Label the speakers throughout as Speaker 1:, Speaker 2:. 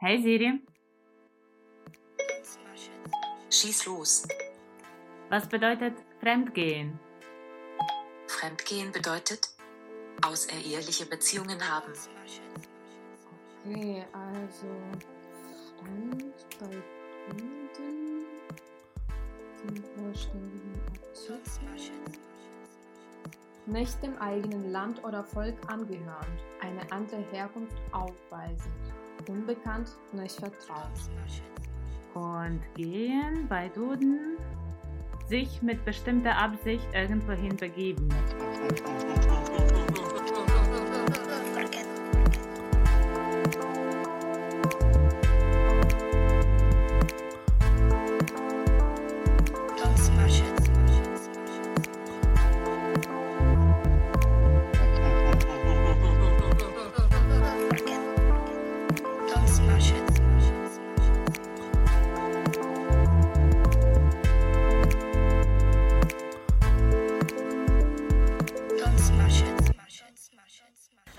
Speaker 1: Hey Siri,
Speaker 2: Schieß los.
Speaker 1: was bedeutet Fremdgehen?
Speaker 2: Fremdgehen bedeutet außereheliche Beziehungen haben.
Speaker 3: Okay, also Fremd bei Fremden zum vollständigen Artikel. Nicht dem eigenen Land oder Volk angehörend, eine andere Herkunft aufweisend, unbekannt, nicht vertraut.
Speaker 1: Und gehen bei Duden sich mit bestimmter Absicht irgendwohin begeben.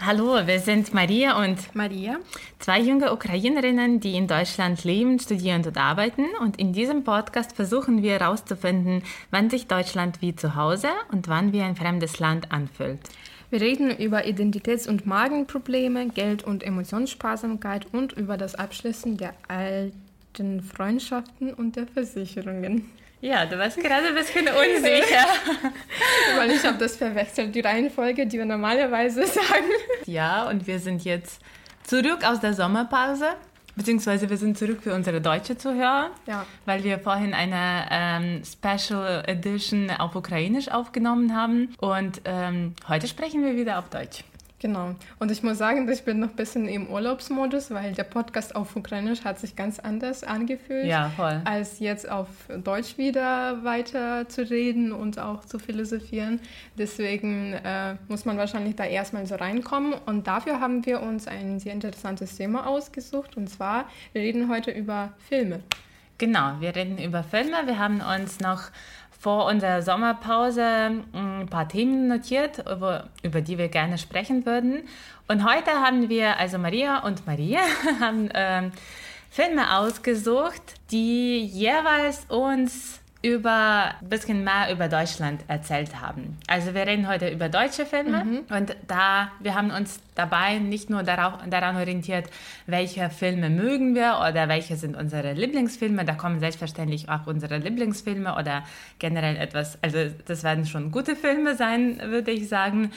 Speaker 1: Hallo, wir sind Maria und
Speaker 3: Maria?
Speaker 1: zwei junge Ukrainerinnen, die in Deutschland leben, studieren und arbeiten. Und in diesem Podcast versuchen wir herauszufinden, wann sich Deutschland wie zu Hause und wann wie ein fremdes Land anfühlt.
Speaker 3: Wir reden über Identitäts- und Magenprobleme, Geld- und Emotionssparsamkeit und über das Abschließen der alten Freundschaften und der Versicherungen.
Speaker 1: Ja, du warst gerade ein bisschen unsicher.
Speaker 3: Weil ich habe das verwechselt, die Reihenfolge, die wir normalerweise sagen.
Speaker 1: ja, und wir sind jetzt zurück aus der Sommerpause. Beziehungsweise wir sind zurück für unsere deutsche Zuhörer,
Speaker 3: Ja.
Speaker 1: weil wir vorhin eine ähm, Special Edition auf Ukrainisch aufgenommen haben. Und ähm, heute sprechen wir wieder auf Deutsch.
Speaker 3: Genau. Und ich muss sagen, ich bin noch ein bisschen im Urlaubsmodus, weil der Podcast auf Ukrainisch hat sich ganz anders angefühlt.
Speaker 1: Ja, voll.
Speaker 3: Als jetzt auf Deutsch wieder weiter zu reden und auch zu philosophieren. Deswegen äh, muss man wahrscheinlich da erstmal so reinkommen. Und dafür haben wir uns ein sehr interessantes Thema ausgesucht. Und zwar, wir reden heute über Filme.
Speaker 1: Genau, wir reden über Filme. Wir haben uns noch vor unserer Sommerpause mm, ein paar Themen notiert, über, über die wir gerne sprechen würden. Und heute haben wir, also Maria und Maria, haben ähm, Filme ausgesucht, die jeweils uns über ein bisschen mehr über Deutschland erzählt haben. Also wir reden heute über deutsche Filme und da wir haben uns dabei nicht nur darauf, daran orientiert, welche Filme mögen wir oder welche sind unsere Lieblingsfilme. Da kommen selbstverständlich auch unsere Lieblingsfilme oder generell etwas. Also das werden schon gute Filme sein, würde ich sagen.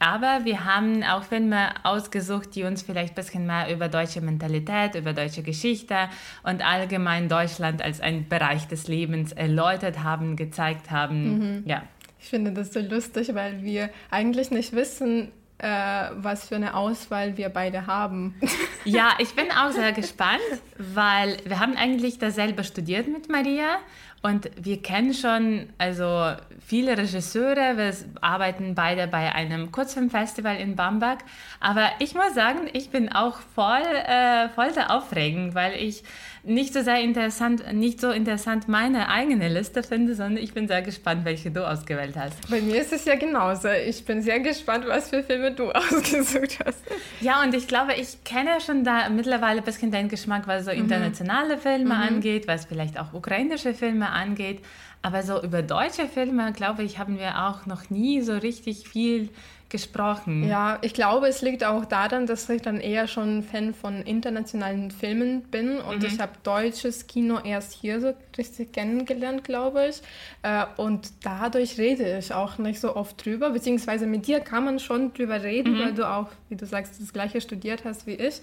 Speaker 1: Aber wir haben auch Filme ausgesucht, die uns vielleicht ein bisschen mehr über deutsche Mentalität, über deutsche Geschichte und allgemein Deutschland als ein Bereich des Lebens erläutert haben, gezeigt haben. Ja.
Speaker 3: Ich finde das so lustig, weil wir eigentlich nicht wissen, äh, was für eine Auswahl wir beide haben.
Speaker 1: ja, ich bin auch sehr gespannt, weil wir haben eigentlich dasselbe studiert mit Maria und wir kennen schon also viele Regisseure. Wir arbeiten beide bei einem Kurzfilmfestival in Bamberg. Aber ich muss sagen, ich bin auch voll, äh, voll der Aufregend, weil ich nicht so sehr interessant, nicht so interessant meine eigene Liste finde, sondern ich bin sehr gespannt, welche du ausgewählt hast.
Speaker 3: Bei mir ist es ja genauso. Ich bin sehr gespannt, was für Filme du ausgesucht hast.
Speaker 1: Ja, und ich glaube, ich kenne schon da mittlerweile ein bisschen deinen Geschmack, was so internationale Filme angeht, was vielleicht auch ukrainische Filme angeht. Aber so über deutsche Filme, glaube ich, haben wir auch noch nie so richtig viel gesprochen.
Speaker 3: Ja, ich glaube, es liegt auch daran, dass ich dann eher schon Fan von internationalen Filmen bin und ich habe deutsches Kino erst hier so richtig kennengelernt, glaube ich. Äh, Und dadurch rede ich auch nicht so oft drüber, beziehungsweise mit dir kann man schon drüber reden, weil du auch, wie du sagst, das gleiche studiert hast wie ich.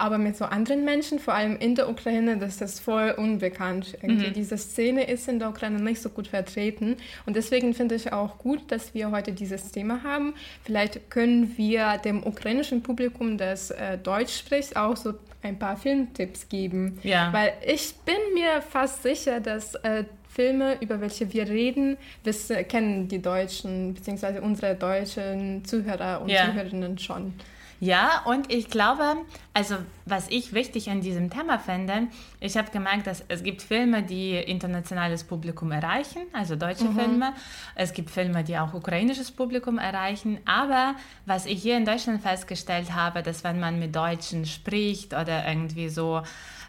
Speaker 3: Aber mit so anderen Menschen, vor allem in der Ukraine, das ist voll unbekannt. Irgendwie diese Szene ist in der Ukraine nicht so gut vertreten. Und deswegen finde ich auch gut, dass wir heute dieses Thema haben. Vielleicht können wir dem ukrainischen Publikum, das äh, Deutsch spricht, auch so ein paar Filmtipps geben.
Speaker 1: Ja.
Speaker 3: Weil ich bin mir fast sicher, dass äh, Filme, über welche wir reden, wissen, kennen die Deutschen, beziehungsweise unsere deutschen Zuhörer und
Speaker 1: Ja.
Speaker 3: Zuhörerinnen schon.
Speaker 1: Ja, und ich glaube, also was ich wichtig an diesem Thema finde, ich habe gemerkt, dass es gibt Filme, die internationales Publikum erreichen, also deutsche mhm. Filme. Es gibt Filme, die auch ukrainisches Publikum erreichen. Aber was ich hier in Deutschland festgestellt habe, dass wenn man mit Deutschen spricht oder irgendwie so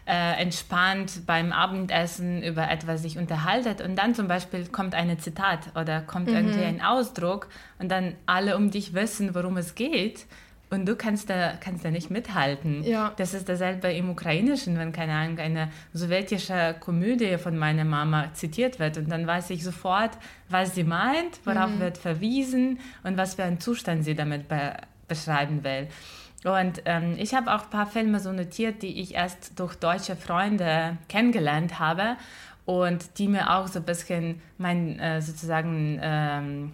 Speaker 1: äh, entspannt beim Abendessen über etwas sich unterhaltet und dann zum Beispiel kommt ein Zitat oder kommt mhm. irgendwie ein Ausdruck und dann alle um dich wissen, worum es geht und du kannst da, kannst da nicht mithalten. Ja. Das ist dasselbe im Ukrainischen, wenn, keine Ahnung, eine sowjetische Komödie von meiner Mama zitiert wird. Und dann weiß ich sofort, was sie meint, worauf mhm. wird verwiesen und was für einen Zustand sie damit be beschreiben will. Und ähm, ich habe auch ein paar Filme so notiert, die ich erst durch deutsche Freunde kennengelernt habe und die mir auch so ein bisschen mein, äh, sozusagen, ähm,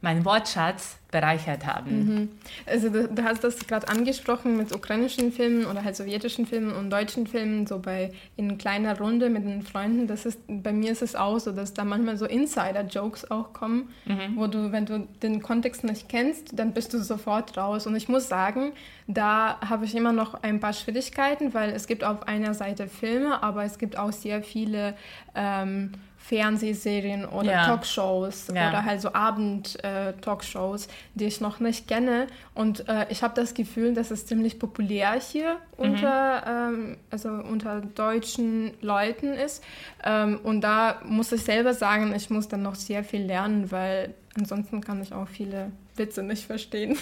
Speaker 1: mein Wortschatz bereichert haben.
Speaker 3: Mhm. Also du, du, hast das gerade angesprochen mit ukrainischen Filmen oder halt sowjetischen Filmen und deutschen Filmen, so bei in kleiner Runde mit den Freunden. Das ist, bei mir ist es auch so, dass da manchmal so Insider-Jokes auch kommen, mhm. wo du, wenn du den Kontext nicht kennst, dann bist du sofort raus. Und ich muss sagen, da habe ich immer noch ein paar Schwierigkeiten, weil es gibt auf einer Seite Filme, aber es gibt auch sehr viele ähm, Fernsehserien oder ja. Talkshows ja. oder halt so Abend-Talkshows, äh, die ich noch nicht kenne. Und äh, ich habe das Gefühl, dass es ziemlich populär hier mhm. unter, ähm, also unter deutschen Leuten ist. Ähm, und da muss ich selber sagen, ich muss dann noch sehr viel lernen, weil ansonsten kann ich auch viele Witze nicht verstehen.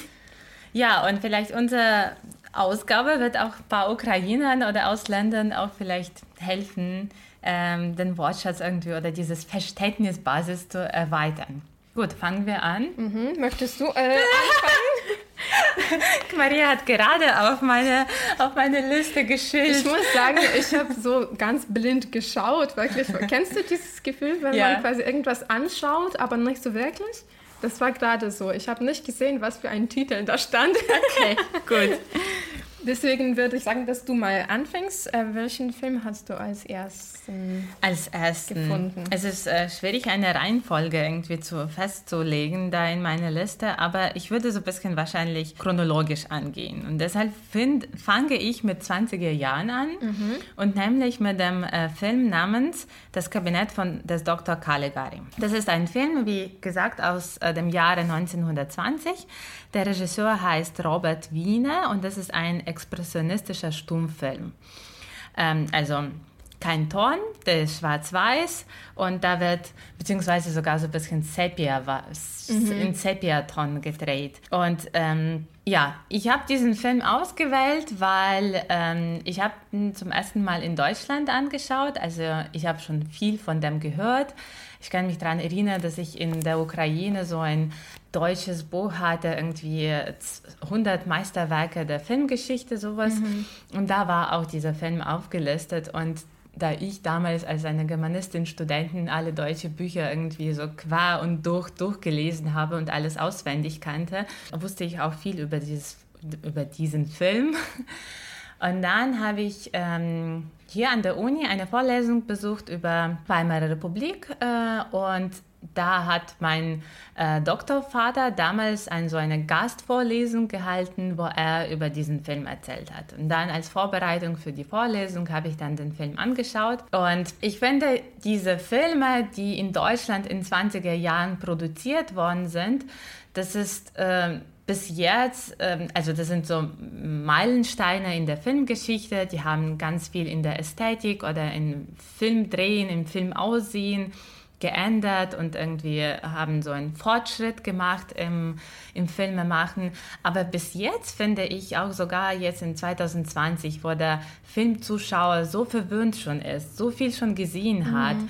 Speaker 1: Ja, und vielleicht unsere Ausgabe wird auch ein paar Ukrainern oder Ausländern auch vielleicht helfen, ähm, den Wortschatz irgendwie oder dieses Verständnisbasis zu erweitern. Gut, fangen wir an.
Speaker 3: Mhm. Möchtest du äh, anfangen?
Speaker 1: Maria hat gerade auf meine, auf meine Liste geschildert.
Speaker 3: Ich muss sagen, ich habe so ganz blind geschaut, wirklich. Kennst du dieses Gefühl, wenn ja. man quasi irgendwas anschaut, aber nicht so wirklich? Das war gerade so. Ich habe nicht gesehen, was für ein Titel da stand.
Speaker 1: Okay, gut.
Speaker 3: Deswegen würde ich sagen, dass du mal anfängst. Äh, welchen Film hast du als ersten,
Speaker 1: als ersten gefunden? Es ist äh, schwierig, eine Reihenfolge irgendwie zu, festzulegen da in meiner Liste, aber ich würde so ein bisschen wahrscheinlich chronologisch angehen. Und deshalb find, fange ich mit 20er Jahren an mhm. und nämlich mit dem äh, Film namens Das Kabinett von des Dr. Caligari. Das ist ein Film, wie gesagt, aus äh, dem Jahre 1920. Der Regisseur heißt Robert Wiener und das ist ein expressionistischer Stummfilm. Ähm, also kein Ton, der ist schwarz-weiß und da wird, beziehungsweise sogar so ein bisschen Sepia, mhm. in Sepia-Ton gedreht. Und ähm, ja, ich habe diesen Film ausgewählt, weil ähm, ich habe ihn zum ersten Mal in Deutschland angeschaut. Also ich habe schon viel von dem gehört. Ich kann mich daran erinnern, dass ich in der Ukraine so ein deutsches Buch hatte, irgendwie 100 Meisterwerke der Filmgeschichte, sowas. Mhm. Und da war auch dieser Film aufgelistet. Und da ich damals als eine Germanistin Studentin alle deutsche Bücher irgendwie so qua und durch durchgelesen habe und alles auswendig kannte, wusste ich auch viel über, dieses, über diesen Film. Und dann habe ich ähm, hier an der Uni eine Vorlesung besucht über Weimarer Republik äh, und da hat mein äh, Doktorvater damals ein, so eine Gastvorlesung gehalten, wo er über diesen Film erzählt hat. Und dann als Vorbereitung für die Vorlesung habe ich dann den Film angeschaut. Und ich finde, diese Filme, die in Deutschland in 20er Jahren produziert worden sind, das ist... Äh, bis jetzt, ähm, also das sind so Meilensteine in der Filmgeschichte, die haben ganz viel in der Ästhetik oder im Filmdrehen, im Filmaussehen geändert und irgendwie haben so einen Fortschritt gemacht im, im Filmemachen. Aber bis jetzt finde ich auch sogar jetzt in 2020, wo der Filmzuschauer so verwöhnt schon ist, so viel schon gesehen hat, mhm.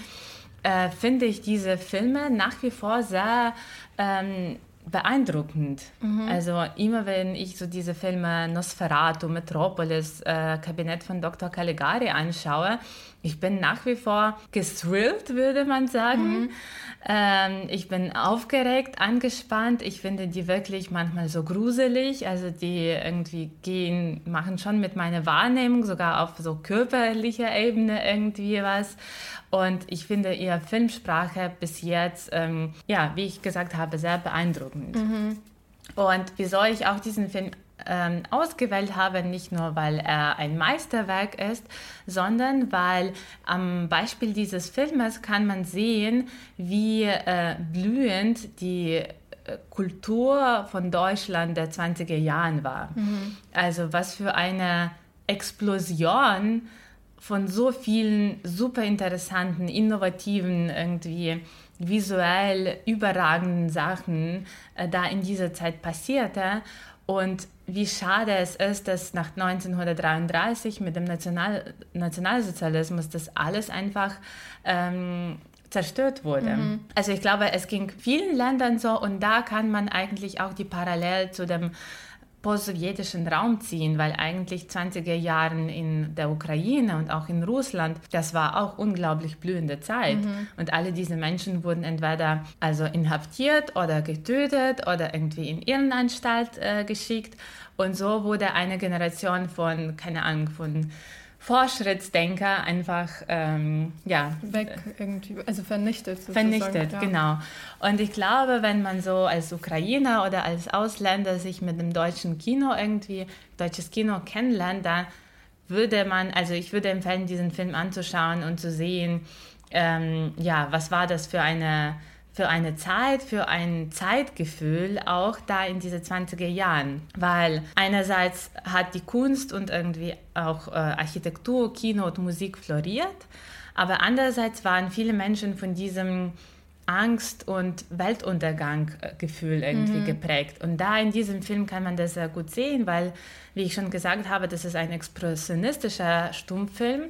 Speaker 1: äh, finde ich diese Filme nach wie vor sehr ähm, beeindruckend. Mhm. Also immer wenn ich so diese Filme Nosferatu, Metropolis, äh, Kabinett von Dr. Caligari anschaue, ich bin nach wie vor gestrillt, würde man sagen. Mhm. Ähm, ich bin aufgeregt, angespannt. Ich finde die wirklich manchmal so gruselig. Also die irgendwie gehen, machen schon mit meiner Wahrnehmung sogar auf so körperlicher Ebene irgendwie was. Und ich finde ihre Filmsprache bis jetzt, ähm, ja, wie ich gesagt habe, sehr beeindruckend. Mhm. Und wieso ich auch diesen Film ähm, ausgewählt habe, nicht nur weil er ein Meisterwerk ist, sondern weil am Beispiel dieses Filmes kann man sehen, wie äh, blühend die äh, Kultur von Deutschland der 20er Jahren war. Mhm. Also was für eine Explosion von so vielen super interessanten, innovativen, irgendwie visuell überragenden Sachen äh, da in dieser Zeit passierte. Und wie schade es ist, dass nach 1933 mit dem National Nationalsozialismus das alles einfach ähm, zerstört wurde. Mhm. Also ich glaube, es ging vielen Ländern so und da kann man eigentlich auch die Parallel zu dem post-sowjetischen Raum ziehen, weil eigentlich 20er Jahren in der Ukraine und auch in Russland, das war auch unglaublich blühende Zeit. Mhm. Und alle diese Menschen wurden entweder also inhaftiert oder getötet oder irgendwie in Irrenanstalt äh, geschickt. Und so wurde eine Generation von, keine Ahnung, von Fortschrittsdenker einfach ähm, ja
Speaker 3: weg irgendwie also vernichtet
Speaker 1: sozusagen. vernichtet ja. genau und ich glaube wenn man so als Ukrainer oder als Ausländer sich mit dem deutschen Kino irgendwie deutsches Kino kennenlernt dann würde man also ich würde empfehlen diesen Film anzuschauen und zu sehen ähm, ja was war das für eine für eine Zeit, für ein Zeitgefühl auch da in diese 20er Jahren. Weil einerseits hat die Kunst und irgendwie auch äh, Architektur, Kino und Musik floriert, aber andererseits waren viele Menschen von diesem Angst- und Weltunterganggefühl irgendwie mhm. geprägt. Und da in diesem Film kann man das sehr gut sehen, weil, wie ich schon gesagt habe, das ist ein expressionistischer Stummfilm.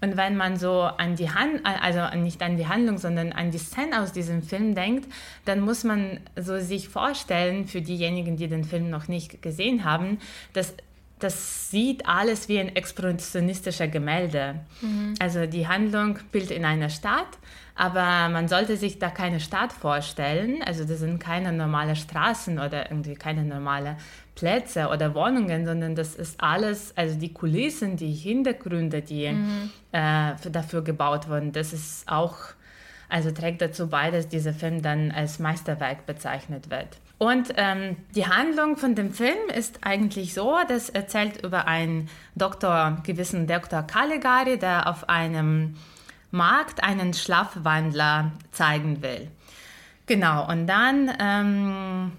Speaker 1: Und wenn man so an die Hand, also nicht an die Handlung, sondern an die Szene aus diesem Film denkt, dann muss man so sich vorstellen, für diejenigen, die den Film noch nicht gesehen haben, dass das sieht alles wie ein expressionistischer Gemälde. Mhm. Also die Handlung spielt in einer Stadt, aber man sollte sich da keine Stadt vorstellen. Also das sind keine normale Straßen oder irgendwie keine normale Plätze oder Wohnungen, sondern das ist alles, also die Kulissen, die Hintergründe, die mhm. äh, dafür gebaut wurden, das ist auch, also trägt dazu bei, dass dieser Film dann als Meisterwerk bezeichnet wird. Und ähm, die Handlung von dem Film ist eigentlich so, das erzählt über einen Doktor, gewissen Dr. Caligari, der auf einem Markt einen Schlafwandler zeigen will. Genau, und dann ähm,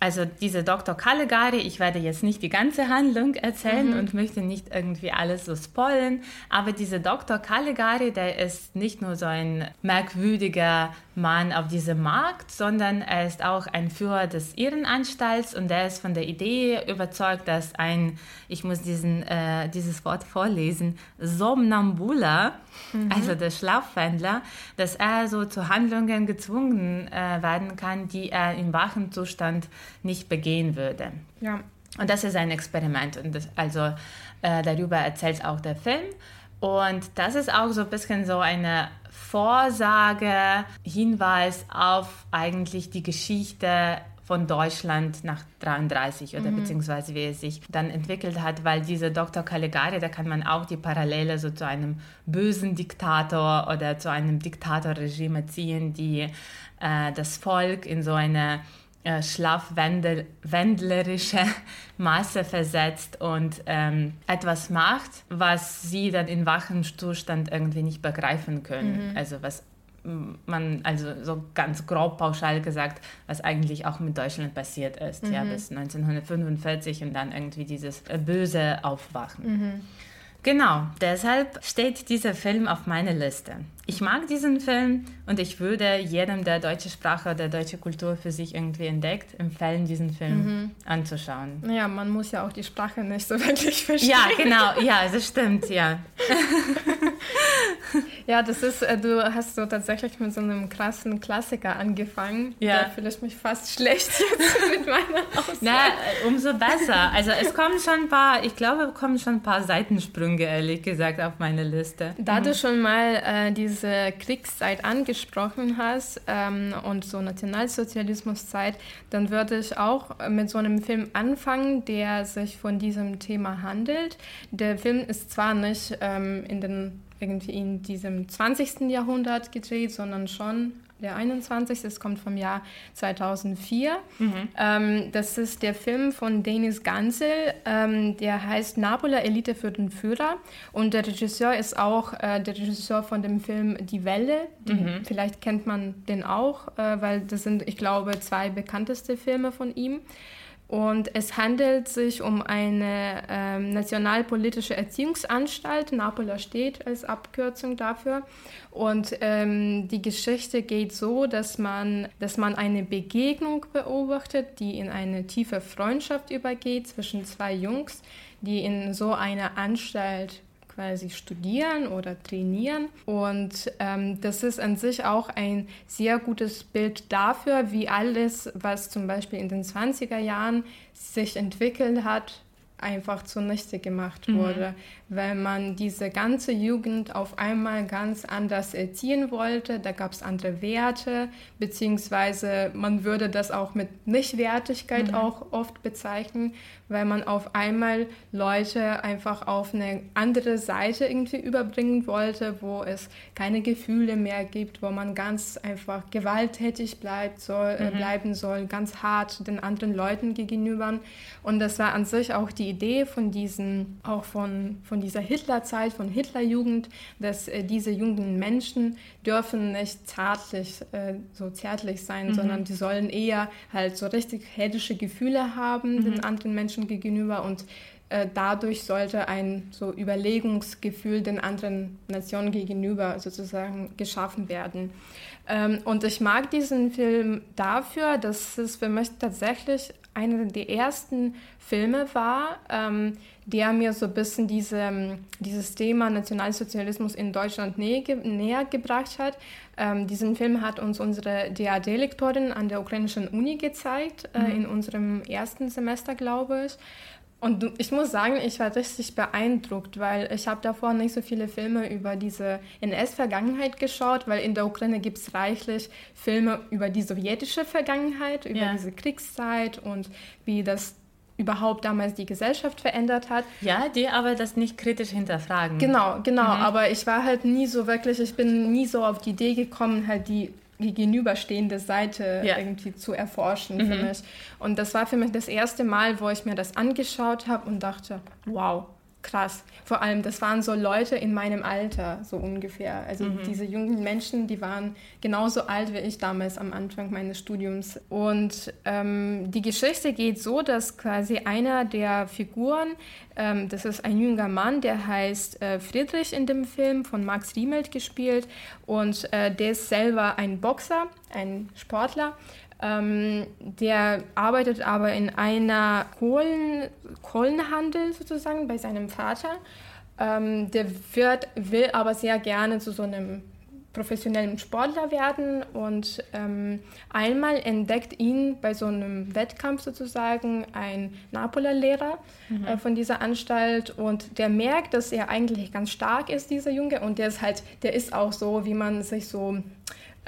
Speaker 1: also diese Dr. Caligari, ich werde jetzt nicht die ganze Handlung erzählen mhm. und möchte nicht irgendwie alles so spoilen, aber dieser Dr. Caligari, der ist nicht nur so ein merkwürdiger Mann auf diesem Markt, sondern er ist auch ein Führer des Irrenanstalts und er ist von der Idee überzeugt, dass ein, ich muss diesen, äh, dieses Wort vorlesen, Somnambula, mhm. also der Schlafwandler, dass er so zu Handlungen gezwungen äh, werden kann, die er im wachen Zustand nicht begehen würde. Ja. Und das ist ein Experiment und das, also äh, darüber erzählt auch der Film. Und das ist auch so ein bisschen so eine Vorsage, Hinweis auf eigentlich die Geschichte von Deutschland nach 33 oder mhm. beziehungsweise wie es sich dann entwickelt hat, weil dieser Dr. Caligari, da kann man auch die Parallele so zu einem bösen Diktator oder zu einem Diktatorregime ziehen, die äh, das Volk in so eine äh, Masse versetzt und ähm, etwas macht, was sie dann in wachem Zustand irgendwie nicht begreifen können. Mhm. Also was man, also so ganz grob pauschal gesagt, was eigentlich auch mit Deutschland passiert ist, mhm. ja, bis 1945 und dann irgendwie dieses äh, böse Aufwachen. Mhm. Genau, deshalb steht dieser Film auf meiner Liste. Ich mag diesen Film und ich würde jedem, der deutsche Sprache oder deutsche Kultur für sich irgendwie entdeckt, empfehlen, diesen Film mhm. anzuschauen.
Speaker 3: Ja, man muss ja auch die Sprache nicht so wirklich verstehen.
Speaker 1: Ja, genau, ja, das stimmt, ja.
Speaker 3: ja, das ist, äh, du hast so tatsächlich mit so einem krassen Klassiker angefangen. Ja. Da fühle ich mich fast schlecht jetzt mit meiner Auswahl.
Speaker 1: Na, umso besser. Also es kommen schon ein paar, ich glaube, kommen schon ein paar Seitensprünge, ehrlich gesagt, auf meine Liste.
Speaker 3: Da mhm. du schon mal äh, diese diese Kriegszeit angesprochen hast ähm, und so Nationalsozialismuszeit, dann würde ich auch mit so einem Film anfangen, der sich von diesem Thema handelt. Der Film ist zwar nicht ähm, in den irgendwie in diesem 20. Jahrhundert gedreht, sondern schon der 21. Es kommt vom Jahr 2004. Mhm. Ähm, das ist der Film von Denis Gansel, ähm, der heißt Napola Elite für den Führer. Und der Regisseur ist auch äh, der Regisseur von dem Film Die Welle. Mhm. Vielleicht kennt man den auch, äh, weil das sind, ich glaube, zwei bekannteste Filme von ihm. Und es handelt sich um eine ähm, nationalpolitische Erziehungsanstalt. Napola steht als Abkürzung dafür. Und ähm, die Geschichte geht so, dass man, dass man eine Begegnung beobachtet, die in eine tiefe Freundschaft übergeht zwischen zwei Jungs, die in so einer Anstalt quasi studieren oder trainieren. Und ähm, das ist an sich auch ein sehr gutes Bild dafür, wie alles, was zum Beispiel in den 20er Jahren sich entwickelt hat, einfach zunichte gemacht mhm. wurde, mhm. Weil man diese ganze Jugend auf einmal ganz anders erziehen wollte. Da gab es andere Werte, beziehungsweise man würde das auch mit Nichtwertigkeit mhm. auch oft bezeichnen, weil man auf einmal Leute einfach auf eine andere Seite irgendwie überbringen wollte, wo es keine Gefühle mehr gibt, wo man ganz einfach gewalttätig bleibt soll, äh, mhm. äh, bleiben soll, ganz hart den anderen Leuten gegenüber. Und das war an sich auch die Idee von diesen, auch von, von dieser Hitlerzeit, von Hitlerjugend, dass äh, diese jungen Menschen dürfen nicht zärtlich, äh, so zärtlich sein, mhm. sondern die sollen eher halt so richtig heldische Gefühle haben mhm. den anderen Menschen Menschen gegenüber und äh, dadurch sollte ein so Überlegungsgefühl den anderen Nationen gegenüber sozusagen geschaffen werden. Ähm, und ich mag diesen Film dafür, dass es für mich tatsächlich einer der ersten Filme war, ähm, der mir so ein bisschen diese, dieses Thema Nationalsozialismus in Deutschland näher, näher gebracht hat. Ähm, diesen Film hat uns unsere DAD-Lektorin an der ukrainischen Uni gezeigt, äh, mhm. in unserem ersten Semester, glaube ich. Und ich muss sagen, ich war richtig beeindruckt, weil ich habe davor nicht so viele Filme über diese NS-Vergangenheit geschaut, weil in der Ukraine gibt es reichlich Filme über die sowjetische Vergangenheit, über ja. diese Kriegszeit und wie das überhaupt damals die Gesellschaft verändert hat.
Speaker 1: Ja, die aber das nicht kritisch hinterfragen.
Speaker 3: Genau, genau. Mhm. Aber ich war halt nie so wirklich, ich bin nie so auf die Idee gekommen, halt die gegenüberstehende Seite ja. irgendwie zu erforschen mhm. für mich. Und das war für mich das erste Mal, wo ich mir das angeschaut habe und dachte, wow, krass. Vor allem, das waren so Leute in meinem Alter, so ungefähr. Also mhm. diese jungen Menschen, die waren genauso alt wie ich damals am Anfang meines Studiums. Und ähm, die Geschichte geht so, dass quasi einer der Figuren, ähm, das ist ein junger Mann, der heißt äh, Friedrich in dem Film, von Max Riemelt gespielt. Und äh, der ist selber ein Boxer, ein Sportler. Ähm, der arbeitet aber in einer Kohlen, Kohlenhandel sozusagen bei seinem Vater. Ähm, der wird, will aber sehr gerne zu so einem professionellen Sportler werden und ähm, einmal entdeckt ihn bei so einem Wettkampf sozusagen ein Napola-Lehrer mhm. äh, von dieser Anstalt und der merkt, dass er eigentlich ganz stark ist, dieser Junge und der ist halt, der ist auch so, wie man sich so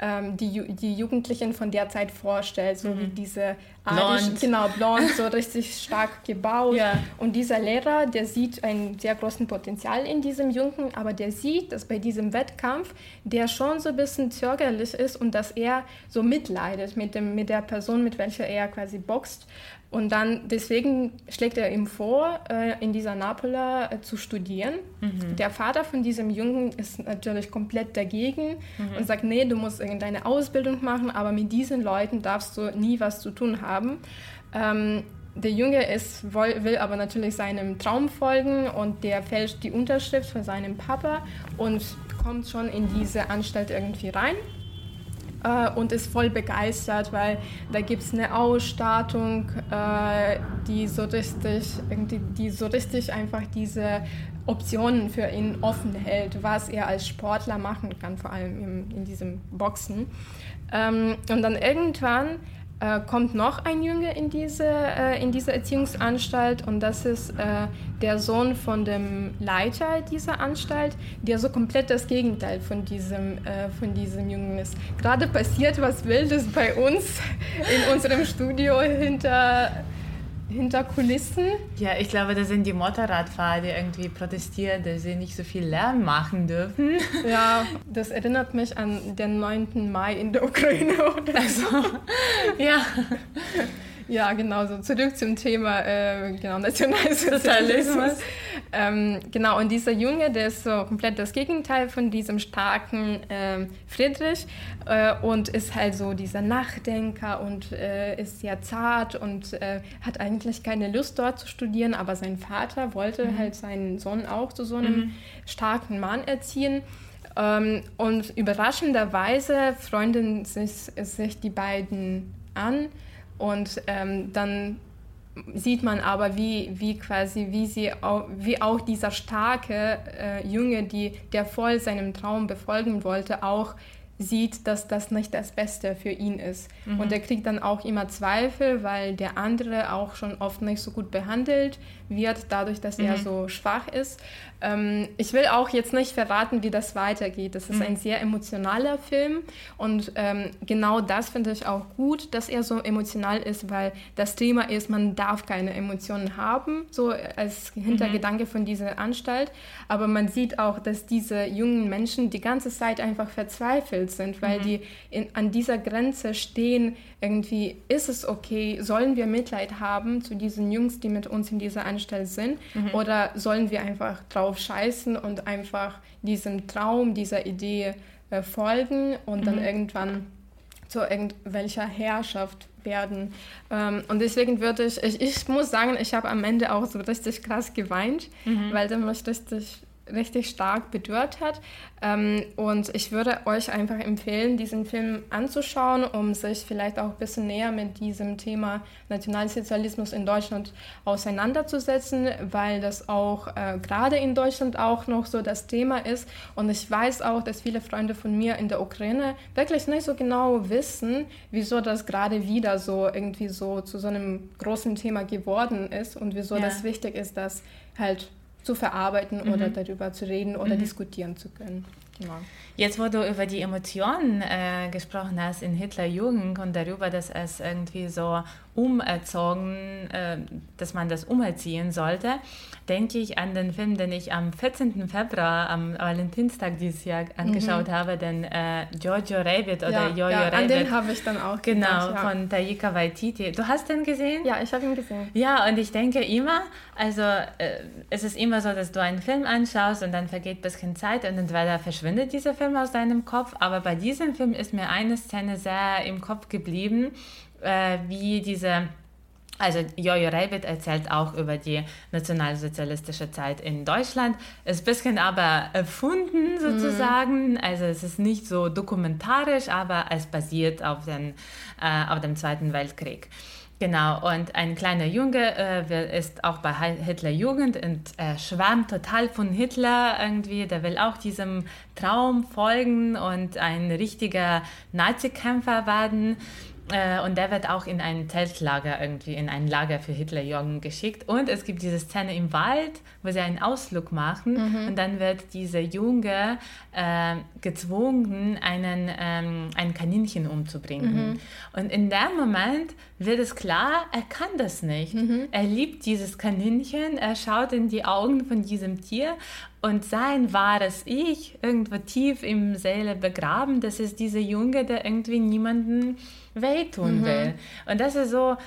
Speaker 3: ähm, die, die Jugendlichen von der Zeit vorstellt, so mhm. wie diese
Speaker 1: blond.
Speaker 3: genau, blond, so richtig stark gebaut. Ja. Und dieser Lehrer, der sieht ein sehr großen Potenzial in diesem Jungen, aber der sieht, dass bei diesem Wettkampf der schon so ein bisschen zögerlich ist und dass er so mitleidet mit, dem, mit der Person, mit welcher er quasi boxt. Und dann deswegen schlägt er ihm vor, äh, in dieser Napola äh, zu studieren. Mhm. Der Vater von diesem Jungen ist natürlich komplett dagegen mhm. und sagt, nee, du musst irgendeine Ausbildung machen, aber mit diesen Leuten darfst du nie was zu tun haben. Ähm, der Junge ist, will aber natürlich seinem Traum folgen und der fälscht die Unterschrift von seinem Papa und kommt schon in diese Anstalt irgendwie rein äh, und ist voll begeistert, weil da gibt es eine Ausstattung, äh, die, so richtig, die so richtig einfach diese Optionen für ihn offen hält, was er als Sportler machen kann, vor allem im, in diesem Boxen. Ähm, und dann irgendwann äh, kommt noch ein Junge in diese, äh, in diese Erziehungsanstalt und das ist äh, der Sohn von dem Leiter dieser Anstalt, der so komplett das Gegenteil von diesem, äh, von diesem Jungen ist. Gerade passiert was Wildes bei uns in unserem Studio hinter hinter Kulissen.
Speaker 1: Ja, ich glaube, das sind die Motorradfahrer, die irgendwie protestieren, dass sie nicht so viel Lärm machen dürfen.
Speaker 3: Ja, das erinnert mich an den 9. Mai in der Ukraine. Oder
Speaker 1: also, ja.
Speaker 3: Ja, genau, so zurück zum Thema äh, genau, Nationalsozialismus. ähm, genau, und dieser Junge, der ist so komplett das Gegenteil von diesem starken äh, Friedrich äh, und ist halt so dieser Nachdenker und äh, ist sehr zart und äh, hat eigentlich keine Lust dort zu studieren, aber sein Vater wollte mhm. halt seinen Sohn auch zu so einem mhm. starken Mann erziehen. Ähm, und überraschenderweise freunden sich, sich die beiden an und ähm, dann sieht man aber, wie, wie quasi, wie sie auch, wie auch dieser starke äh, Junge, die, der voll seinem Traum befolgen wollte, auch sieht, dass das nicht das Beste für ihn ist. Mhm. Und er kriegt dann auch immer Zweifel, weil der andere auch schon oft nicht so gut behandelt wird, dadurch, dass mhm. er so schwach ist. Ähm, ich will auch jetzt nicht verraten, wie das weitergeht. Das ist mhm. ein sehr emotionaler Film und ähm, genau das finde ich auch gut, dass er so emotional ist, weil das Thema ist, man darf keine Emotionen haben, so als Hintergedanke mhm. von dieser Anstalt. Aber man sieht auch, dass diese jungen Menschen die ganze Zeit einfach verzweifelt sind, weil mhm. die in, an dieser Grenze stehen, irgendwie, ist es okay, sollen wir Mitleid haben zu diesen Jungs, die mit uns in dieser Anstalt sind, mhm. oder sollen wir einfach drauf scheißen und einfach diesem Traum, dieser Idee äh, folgen und mhm. dann irgendwann zu irgendwelcher Herrschaft werden. Ähm, und deswegen würde ich, ich, ich muss sagen, ich habe am Ende auch so richtig krass geweint, mhm. weil dann mich richtig richtig stark bedürrt hat. Ähm, und ich würde euch einfach empfehlen, diesen Film anzuschauen, um sich vielleicht auch ein bisschen näher mit diesem Thema Nationalsozialismus in Deutschland auseinanderzusetzen, weil das auch äh, gerade in Deutschland auch noch so das Thema ist. Und ich weiß auch, dass viele Freunde von mir in der Ukraine wirklich nicht so genau wissen, wieso das gerade wieder so irgendwie so zu so einem großen Thema geworden ist und wieso ja. das wichtig ist, dass halt zu verarbeiten mhm. oder darüber zu reden oder mhm. diskutieren zu können.
Speaker 1: Genau. Jetzt, wo du über die Emotionen äh, gesprochen hast in Hitlerjugend und darüber, dass es irgendwie so umerzogen, äh, dass man das umerziehen sollte, denke ich an den Film, den ich am 14. Februar, am Valentinstag dieses Jahr angeschaut mhm. habe, den äh, Giorgio Rabbit oder
Speaker 3: ja,
Speaker 1: Jojo
Speaker 3: ja,
Speaker 1: Rabbit.
Speaker 3: An den habe ich dann auch
Speaker 1: Genau, gedacht, ja. von Taika Waititi. Du hast den gesehen?
Speaker 3: Ja, ich habe ihn gesehen.
Speaker 1: Ja, und ich denke immer, also äh, es ist immer so, dass du einen Film anschaust und dann vergeht ein bisschen Zeit und entweder verschwindet dieser Film aus deinem Kopf, aber bei diesem Film ist mir eine Szene sehr im Kopf geblieben, äh, wie diese also Jojo Rabbit erzählt auch über die nationalsozialistische Zeit in Deutschland. Ist ein bisschen aber erfunden sozusagen. Mhm. Also es ist nicht so dokumentarisch, aber es basiert auf, den, äh, auf dem Zweiten Weltkrieg. Genau, und ein kleiner Junge äh, ist auch bei Hitlerjugend und äh, schwärmt total von Hitler irgendwie. Der will auch diesem Traum folgen und ein richtiger Nazi-Kämpfer werden. Äh, und der wird auch in ein Zeltlager irgendwie, in ein Lager für Hitlerjugend geschickt. Und es gibt diese Szene im Wald, wo sie einen Ausflug machen. Mhm. Und dann wird dieser Junge äh, gezwungen, einen, ähm, ein Kaninchen umzubringen. Mhm. Und in dem Moment wird es klar, er kann das nicht. Mhm. Er liebt dieses Kaninchen, er schaut in die Augen von diesem Tier und sein wahres Ich, irgendwo tief im Seele begraben, das ist dieser Junge, der irgendwie niemanden wehtun mhm. will. Und das ist so,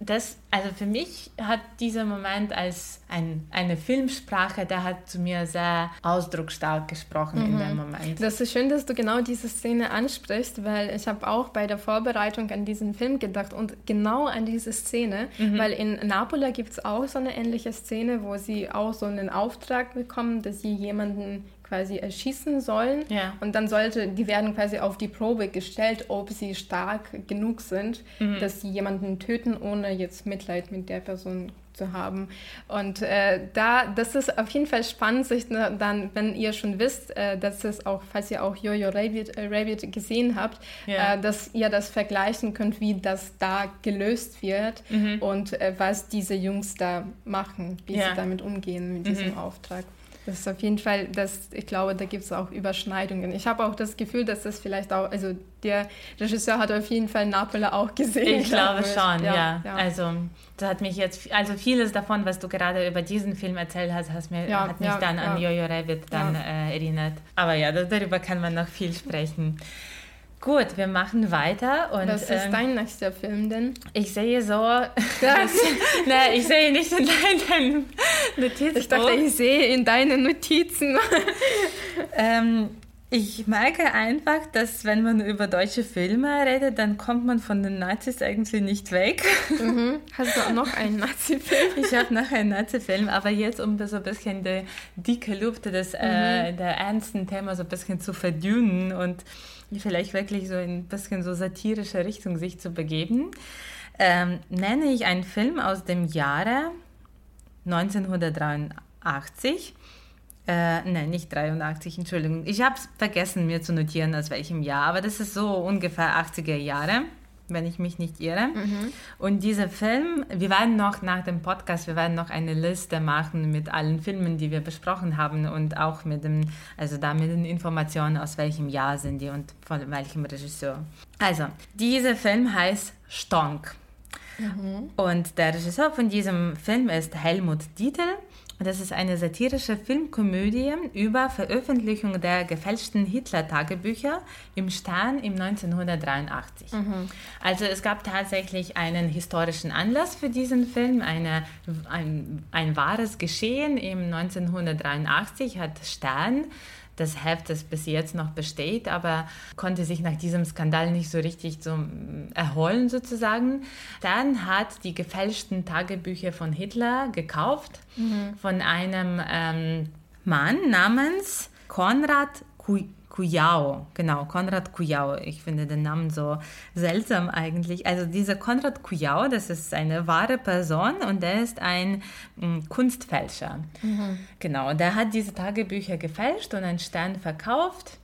Speaker 1: das, also für mich hat dieser Moment als ein, eine Filmsprache, der hat zu mir sehr ausdrucksstark gesprochen mhm. in dem Moment.
Speaker 3: Das ist schön, dass du genau diese Szene ansprichst, weil ich habe auch bei der Vorbereitung an diesen Film gedacht und genau an diese Szene, mhm. weil in Napola gibt es auch so eine ähnliche Szene, wo sie auch so einen Auftrag bekommen, dass sie jemanden quasi erschießen sollen. Ja. Und dann sollte, die werden quasi auf die Probe gestellt, ob sie stark genug sind, mhm. dass sie jemanden töten, ohne jetzt Mitleid mit der Person zu haben. Und äh, da, das ist auf jeden Fall spannend, sich ne, dann, wenn ihr schon wisst, äh, dass es auch, falls ihr auch Jojo Rabbit, äh, Rabbit gesehen habt, ja. Äh, dass ihr das vergleichen könnt, wie das da gelöst wird mhm. und äh, was diese Jungs da machen, wie ja. sie damit umgehen mit diesem mhm. Auftrag. Das ist auf jeden Fall, das, ich glaube, da gibt es auch Überschneidungen. Ich habe auch das Gefühl, dass das vielleicht auch, also der Regisseur hat auf jeden Fall Napola auch gesehen.
Speaker 1: Ich glaube schon, ja, ja. ja. Also das hat mich jetzt, also vieles davon, was du gerade über diesen Film erzählt hast, hast mir, ja, hat mich dann an Jojo Rabbit dann äh, erinnert. Aber ja, das, darüber kann man noch viel sprechen. Gut, wir machen weiter. Und,
Speaker 3: Was ist ähm, dein nächster Film denn?
Speaker 1: Ich sehe so. Das, ne, ich sehe nicht in deinen
Speaker 3: Notizen. Ich dachte, ich sehe in deinen Notizen.
Speaker 1: ähm, ich merke einfach, dass wenn man über deutsche Filme redet, dann kommt man von den Nazis eigentlich nicht weg.
Speaker 3: Mhm. Hast du auch noch einen Nazi-Film?
Speaker 1: Ich habe noch einen Nazi-Film, aber jetzt, um so ein bisschen die dicke Luft des, äh, mhm. äh, der ernsten Thema so ein bisschen zu verdünnen und vielleicht wirklich so ein bisschen so satirische Richtung sich zu begeben, ähm, nenne ich einen Film aus dem Jahre 1983 äh, nein, nicht 83, Entschuldigung. Ich habe es vergessen, mir zu notieren, aus welchem Jahr, aber das ist so ungefähr 80er Jahre, wenn ich mich nicht irre. Mhm. Und dieser Film, wir werden noch nach dem Podcast, wir werden noch eine Liste machen mit allen Filmen, die wir besprochen haben und auch mit dem, also da mit den Informationen, aus welchem Jahr sind die und von welchem Regisseur. Also, dieser Film heißt Stonk. Mhm. Und der Regisseur von diesem Film ist Helmut Dietl. Das ist eine satirische Filmkomödie über Veröffentlichung der gefälschten Hitler-Tagebücher im Stern im 1983. Mhm. Also es gab tatsächlich einen historischen Anlass für diesen Film. Eine, ein, ein wahres Geschehen im 1983 hat Stern das Heft, das bis jetzt noch besteht, aber konnte sich nach diesem Skandal nicht so richtig so mm, erholen sozusagen. Dann hat die gefälschten Tagebücher von Hitler gekauft mhm. von einem ähm, Mann namens Konrad Kuy Kujau, genau, Konrad Kujau. Ich finde den Namen so seltsam eigentlich. Also dieser Konrad Kujau, das ist eine wahre Person und der ist ein m, Kunstfälscher. Mhm. Genau, der hat diese Tagebücher gefälscht und einen Stern verkauft.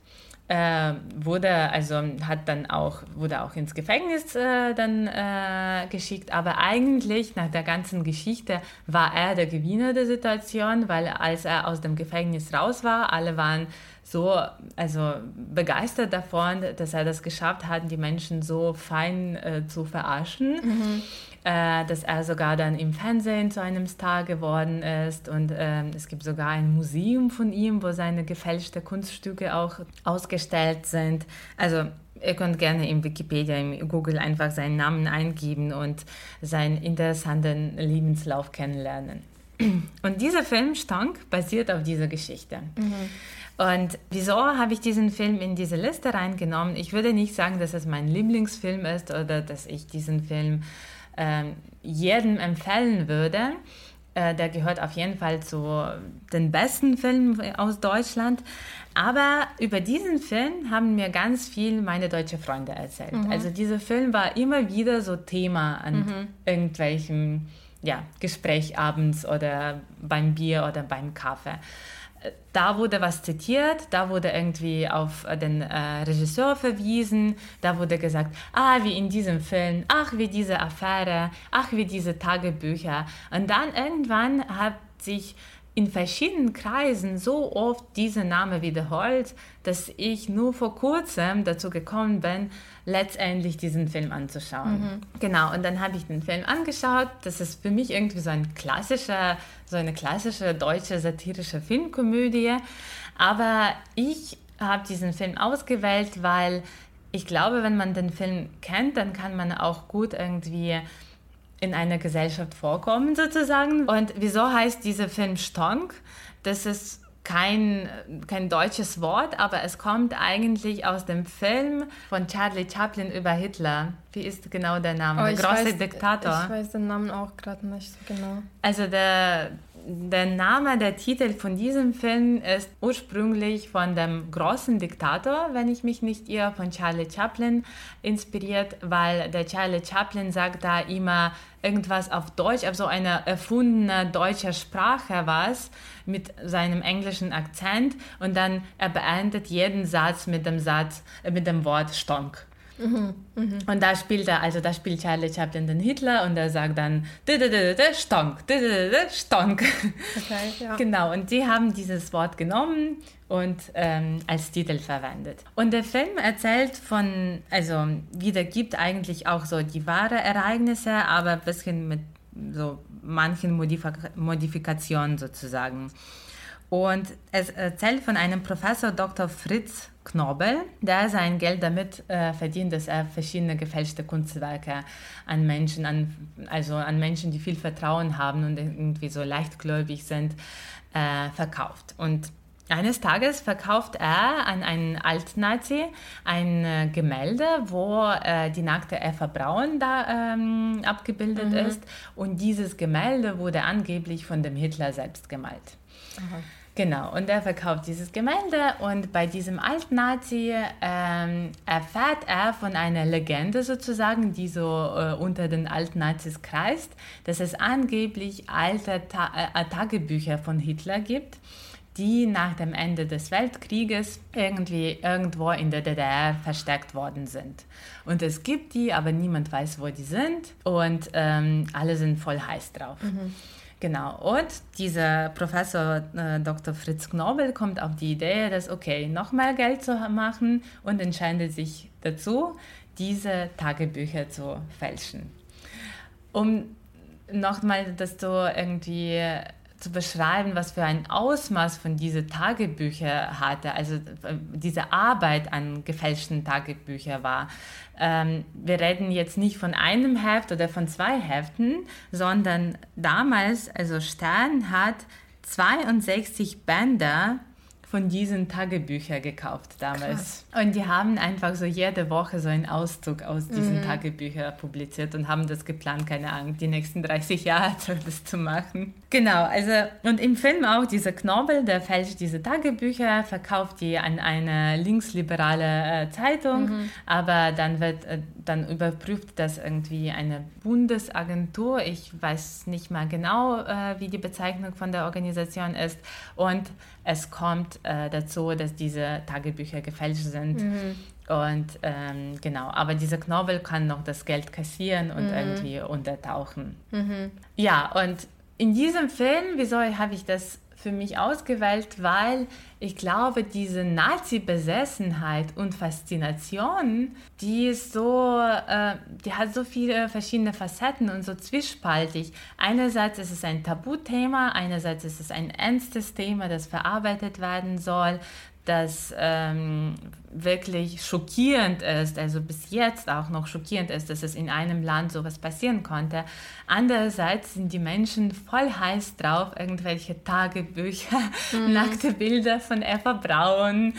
Speaker 1: Äh, wurde also hat dann auch wurde auch ins Gefängnis äh, dann äh, geschickt aber eigentlich nach der ganzen Geschichte war er der Gewinner der Situation weil als er aus dem Gefängnis raus war alle waren so also begeistert davon, dass er das geschafft hat, die Menschen so fein äh, zu verarschen, mhm. äh, dass er sogar dann im Fernsehen zu einem Star geworden ist und äh, es gibt sogar ein Museum von ihm, wo seine gefälschte Kunststücke auch ausgestellt sind. Also ihr könnt gerne in Wikipedia, im Google einfach seinen Namen eingeben und seinen interessanten Lebenslauf kennenlernen. Und dieser Film Stank basiert auf dieser Geschichte. Mhm. Und wieso habe ich diesen Film in diese Liste reingenommen? Ich würde nicht sagen, dass es mein Lieblingsfilm ist oder dass ich diesen Film äh, jedem empfehlen würde. Äh, der gehört auf jeden Fall zu den besten Filmen aus Deutschland. Aber über diesen Film haben mir ganz viel meine deutschen Freunde erzählt. Mhm. Also dieser Film war immer wieder so Thema an mhm. irgendwelchen ja, Gespräch abends oder beim Bier oder beim Kaffee da wurde was zitiert, da wurde irgendwie auf den äh, Regisseur verwiesen, da wurde gesagt, ah, wie in diesem Film, ach, wie diese Affäre, ach, wie diese Tagebücher. Und dann irgendwann hat sich in verschiedenen Kreisen so oft dieser Name wiederholt, dass ich nur vor kurzem dazu gekommen bin, letztendlich diesen Film anzuschauen. Mhm. Genau, und dann habe ich den Film angeschaut. Das ist für mich irgendwie so ein klassischer, so eine klassische deutsche satirische Filmkomödie. Aber ich habe diesen Film ausgewählt, weil ich glaube, wenn man den Film kennt, dann kann man auch gut irgendwie in einer Gesellschaft vorkommen sozusagen. Und wieso heißt dieser Film Stonk? Das ist kein, kein deutsches Wort, aber es kommt eigentlich aus dem Film von Charlie Chaplin über Hitler. Wie ist genau der Name?
Speaker 3: Oh,
Speaker 1: der große
Speaker 3: weiß,
Speaker 1: Diktator.
Speaker 3: Ich weiß den Namen auch gerade nicht so genau.
Speaker 1: Also der, der Name, der Titel von diesem Film ist ursprünglich von dem großen Diktator, wenn ich mich nicht irre, von Charlie Chaplin inspiriert, weil der Charlie Chaplin sagt da immer irgendwas auf Deutsch, also eine erfundene deutsche Sprache was mit seinem englischen Akzent und dann er beendet jeden Satz mit dem Satz äh, mit dem Wort Stonk. Und da spielt er, also da spielt Charlie Chaplin den Hitler und er sagt dann Stonk, Stonk. Okay, ja. Genau, und die haben dieses Wort genommen und ähm, als Titel verwendet. Und der Film erzählt von, also wiedergibt eigentlich auch so die wahren Ereignisse, aber ein bisschen mit so manchen Modifik Modifikationen sozusagen. Und es erzählt von einem Professor Dr. Fritz Knobel, der sein Geld damit äh, verdient, dass er verschiedene gefälschte Kunstwerke an Menschen, an, also an Menschen, die viel Vertrauen haben und irgendwie so leichtgläubig sind, äh, verkauft. Und eines Tages verkauft er an einen Altnazi ein äh, Gemälde, wo äh, die nackte Eva Braun da ähm, abgebildet mhm. ist. Und dieses Gemälde wurde angeblich von dem Hitler selbst gemalt. Aha. Genau, und er verkauft dieses Gemälde und bei diesem Altnazi ähm, erfährt er von einer Legende sozusagen, die so äh, unter den Altnazis kreist, dass es angeblich alte Ta äh, Tagebücher von Hitler gibt, die nach dem Ende des Weltkrieges irgendwie irgendwo in der DDR versteckt worden sind. Und es gibt die, aber niemand weiß, wo die sind und ähm, alle sind voll heiß drauf. Mhm. Genau, und dieser Professor äh, Dr. Fritz Knobel kommt auf die Idee, dass, okay, noch mehr Geld zu machen und entscheidet sich dazu, diese Tagebücher zu fälschen. Um nochmal das so irgendwie zu beschreiben, was für ein Ausmaß von diese Tagebücher hatte, also äh, diese Arbeit an gefälschten Tagebüchern war. Ähm, wir reden jetzt nicht von einem Heft oder von zwei Heften, sondern damals, also Stern hat 62 Bänder von diesen Tagebüchern gekauft damals. Krass. Und die haben einfach so jede Woche so einen Auszug aus diesen mhm. Tagebüchern publiziert und haben das geplant, keine Ahnung, die nächsten 30 Jahre das zu machen. Genau, also und im Film auch dieser Knobel, der fälscht diese Tagebücher, verkauft die an eine linksliberale äh, Zeitung, mhm. aber dann wird äh, dann überprüft das irgendwie eine Bundesagentur, ich weiß nicht mal genau, äh, wie die Bezeichnung von der Organisation ist und es kommt äh, dazu, dass diese Tagebücher gefälscht sind. Mhm. Und ähm, genau, aber dieser Knobel kann noch das Geld kassieren und mhm. irgendwie untertauchen. Mhm. Ja, und in diesem Film, wieso habe ich das für mich ausgewählt, weil ich glaube, diese Nazi-Besessenheit und Faszination, die ist so, äh, die hat so viele verschiedene Facetten und so zwiespaltig. Einerseits ist es ein Tabuthema, einerseits ist es ein ernstes Thema, das verarbeitet werden soll das ähm, wirklich schockierend ist, also bis jetzt auch noch schockierend ist, dass es in einem Land sowas passieren konnte. Andererseits sind die Menschen voll heiß drauf, irgendwelche Tagebücher, mhm. nackte Bilder von Eva Braun.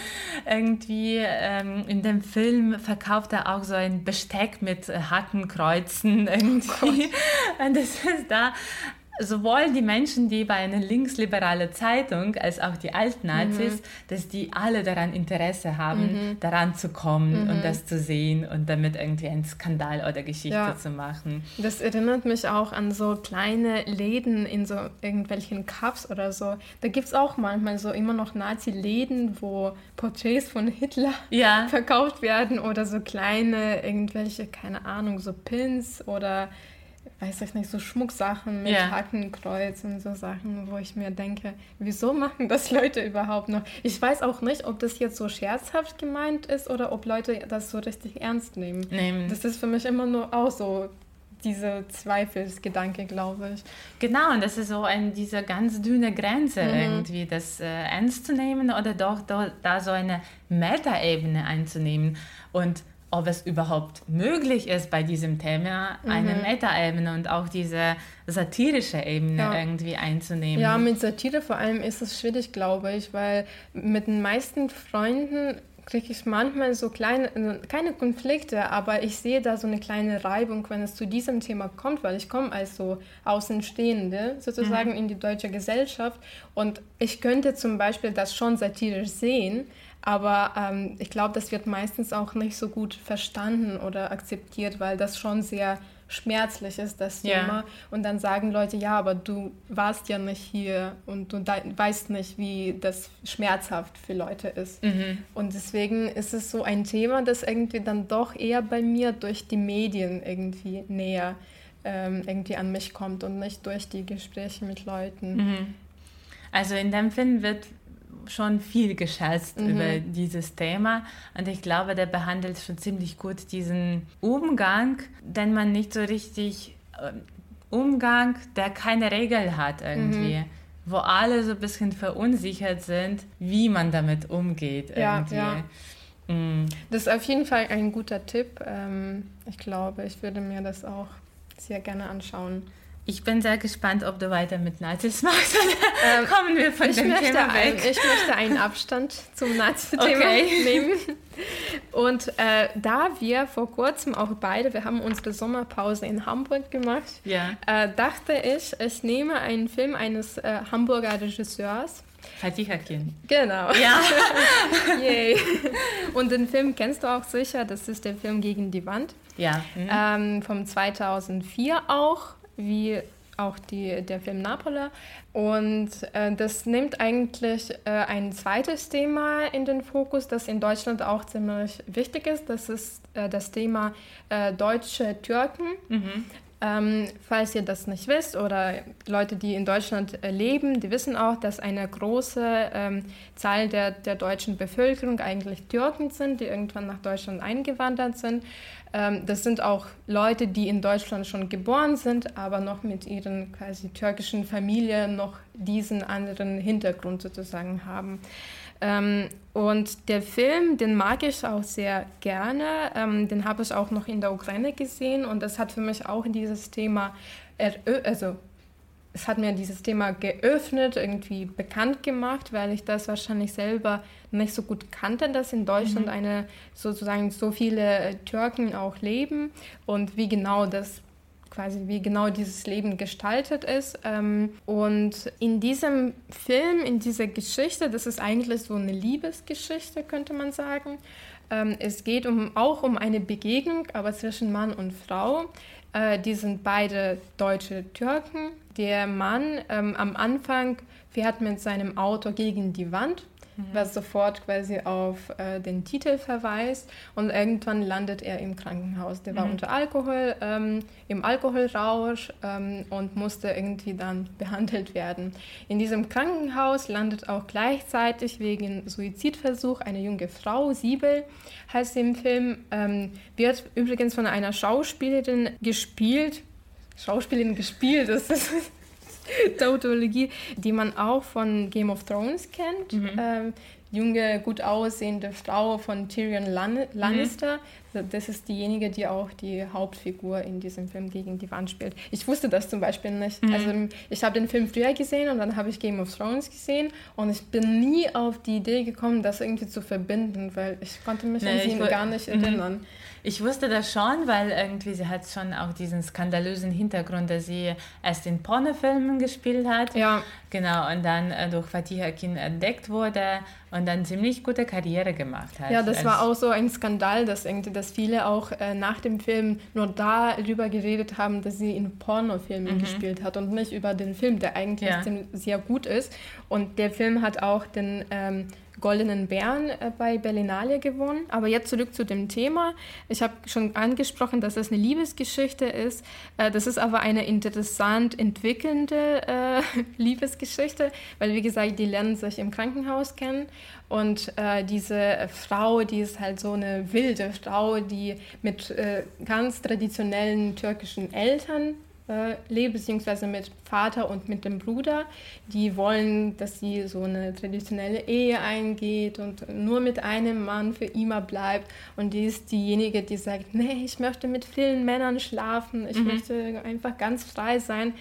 Speaker 1: Irgendwie ähm, in dem Film verkauft er auch so ein Besteck mit Hakenkreuzen irgendwie. Oh Und das ist da sowohl die Menschen, die bei einer linksliberalen Zeitung, als auch die Altnazis, mhm. dass die alle daran Interesse haben, mhm. daran zu kommen mhm. und das zu sehen und damit irgendwie einen Skandal oder Geschichte ja. zu machen.
Speaker 3: Das erinnert mich auch an so kleine Läden in so irgendwelchen Cups oder so. Da gibt es auch manchmal so immer noch Nazi-Läden, wo Porträts von Hitler ja. verkauft werden oder so kleine irgendwelche, keine Ahnung, so Pins oder weiß ich nicht, so Schmucksachen mit ja. Hakenkreuz und so Sachen, wo ich mir denke, wieso machen das Leute überhaupt noch? Ich weiß auch nicht, ob das jetzt so scherzhaft gemeint ist oder ob Leute das so richtig ernst nehmen. nehmen. Das ist für mich immer nur auch so diese Zweifelsgedanke, glaube ich.
Speaker 1: Genau, und das ist so ein, diese ganz dünne Grenze mhm. irgendwie, das äh, ernst zu nehmen oder doch da, da so eine Metaebene einzunehmen. Und ob es überhaupt möglich ist, bei diesem Thema mhm. eine Meta-Ebene und auch diese satirische Ebene ja. irgendwie einzunehmen.
Speaker 3: Ja, mit Satire vor allem ist es schwierig, glaube ich, weil mit den meisten Freunden kriege ich manchmal so kleine, also keine Konflikte, aber ich sehe da so eine kleine Reibung, wenn es zu diesem Thema kommt, weil ich komme als so Außenstehende sozusagen mhm. in die deutsche Gesellschaft und ich könnte zum Beispiel das schon satirisch sehen, aber ähm, ich glaube, das wird meistens auch nicht so gut verstanden oder akzeptiert, weil das schon sehr schmerzlich ist das
Speaker 1: Ja.
Speaker 3: Thema. Und dann sagen Leute, ja, aber du warst ja nicht hier und du weißt nicht, wie das schmerzhaft für Leute ist.
Speaker 1: Mhm.
Speaker 3: Und deswegen ist es so ein Thema, das irgendwie dann doch eher bei mir durch die Medien irgendwie näher ähm, irgendwie an mich kommt und nicht durch die Gespräche mit Leuten.
Speaker 1: Mhm. Also in dem Film wird schon viel gescherzt
Speaker 3: Mhm.
Speaker 1: über dieses Thema und ich glaube, der behandelt schon ziemlich gut diesen Umgang, den man nicht so richtig ähm, Umgang, der keine Regel hat irgendwie.
Speaker 3: Mhm.
Speaker 1: Wo alle so ein bisschen verunsichert sind, wie man damit umgeht
Speaker 3: Ja,
Speaker 1: irgendwie.
Speaker 3: ja.
Speaker 1: Mm.
Speaker 3: Das ist auf jeden Fall ein guter Tipp. Ähm, ich glaube, ich würde mir das auch sehr gerne anschauen.
Speaker 1: Ich bin sehr gespannt, ob du weiter mit Nazis machst.
Speaker 3: Ähm,
Speaker 1: Kommen wir von dem Thema
Speaker 3: ein,
Speaker 1: weg.
Speaker 3: ich möchte einen Abstand zum Nazi-Thema
Speaker 1: Okay.
Speaker 3: nehmen. Und äh, da wir vor kurzem auch beide, wir haben unsere Sommerpause in Hamburg gemacht,
Speaker 1: Ja,
Speaker 3: äh, dachte ich, ich nehme einen Film eines äh, Hamburger Regisseurs.
Speaker 1: Fatih Akin.
Speaker 3: Genau.
Speaker 1: Ja.
Speaker 3: Yay. Und den Film kennst du auch sicher, das ist der Film Gegen die Wand.
Speaker 1: Ja. mhm.
Speaker 3: Ähm, vom 2004 auch, wie auch die, der Film Napola. Und äh, das nimmt eigentlich äh, ein zweites Thema in den Fokus, das in Deutschland auch ziemlich wichtig ist. Das ist äh, das Thema äh, deutsche Türken. Ähm, falls ihr das nicht wisst oder Leute, die in Deutschland äh, leben, die wissen auch, dass eine große ähm, Zahl der, der deutschen Bevölkerung eigentlich Türken sind, die irgendwann nach Deutschland eingewandert sind. Ähm, das sind auch Leute, die in Deutschland schon geboren sind, aber noch mit ihren quasi türkischen Familien noch diesen anderen Hintergrund sozusagen haben. Ähm, und der Film, den mag ich auch sehr gerne. Ähm, den habe ich auch noch in der Ukraine gesehen und das hat für mich auch dieses Thema, also es hat mir dieses Thema geöffnet, irgendwie bekannt gemacht, weil ich das wahrscheinlich selber nicht so gut kannte, dass in Deutschland eine sozusagen so viele Türken auch leben und wie genau das quasi wie genau dieses Leben gestaltet ist. Ähm, und in diesem Film, in dieser Geschichte, das ist eigentlich so eine Liebesgeschichte, könnte man sagen. Ähm, es geht um, auch um eine Begegnung, aber zwischen Mann und Frau. Äh, die sind beide deutsche Türken. Der Mann ähm, am Anfang fährt mit seinem Auto gegen die Wand, was sofort quasi auf äh, den Titel verweist. Und irgendwann landet er im Krankenhaus. Der war unter Alkohol, ähm, im Alkoholrausch ähm, und musste irgendwie dann behandelt werden. In diesem Krankenhaus landet auch gleichzeitig wegen Suizidversuch eine junge Frau, Siebel heißt sie im Film, ähm, wird übrigens von einer Schauspielerin gespielt. Schauspielerin gespielt, das ist Tautologie, die man auch von Game of Thrones kennt. Ähm, junge, gut aussehende Frau von Tyrion Lan Lannister. Das ist diejenige, die auch die Hauptfigur in diesem Film gegen die Wand spielt. Ich wusste das zum Beispiel nicht. Also ich habe den Film früher gesehen und dann habe ich Game of Thrones gesehen und ich bin nie auf die Idee gekommen, das irgendwie zu verbinden, weil ich konnte mich
Speaker 1: Nee,
Speaker 3: an sie gar nicht
Speaker 1: Mhm.
Speaker 3: erinnern.
Speaker 1: Ich wusste das schon, weil irgendwie sie hat schon auch diesen skandalösen Hintergrund, dass sie erst in Pornofilmen gespielt hat.
Speaker 3: Ja.
Speaker 1: Genau, und dann äh, durch Fatih Akin entdeckt wurde und dann ziemlich gute Karriere gemacht hat.
Speaker 3: Ja, das war auch so ein Skandal, dass, irgendwie, dass viele auch äh, nach dem Film nur darüber geredet haben, dass sie in Pornofilmen gespielt hat und nicht über den Film, der eigentlich
Speaker 1: Ja.
Speaker 3: sehr gut ist. Und der Film hat auch den ähm, Goldenen Bären äh, bei Berlinale gewonnen. Aber jetzt zurück zu dem Thema. Ich habe schon angesprochen, dass es eine Liebesgeschichte ist. Äh, das ist aber eine interessant entwickelnde äh, Liebesgeschichte, weil wie gesagt, die lernen sich im Krankenhaus kennen und diese Frau, die ist halt so eine wilde Frau, die mit ganz traditionellen türkischen Eltern äh, lebt, beziehungsweise mit Vater und mit dem Bruder. Die wollen, dass sie so eine traditionelle Ehe eingeht und nur mit einem Mann für immer bleibt. Und die ist diejenige, die sagt, nee, ich möchte mit vielen Männern schlafen, ich möchte einfach ganz frei sein.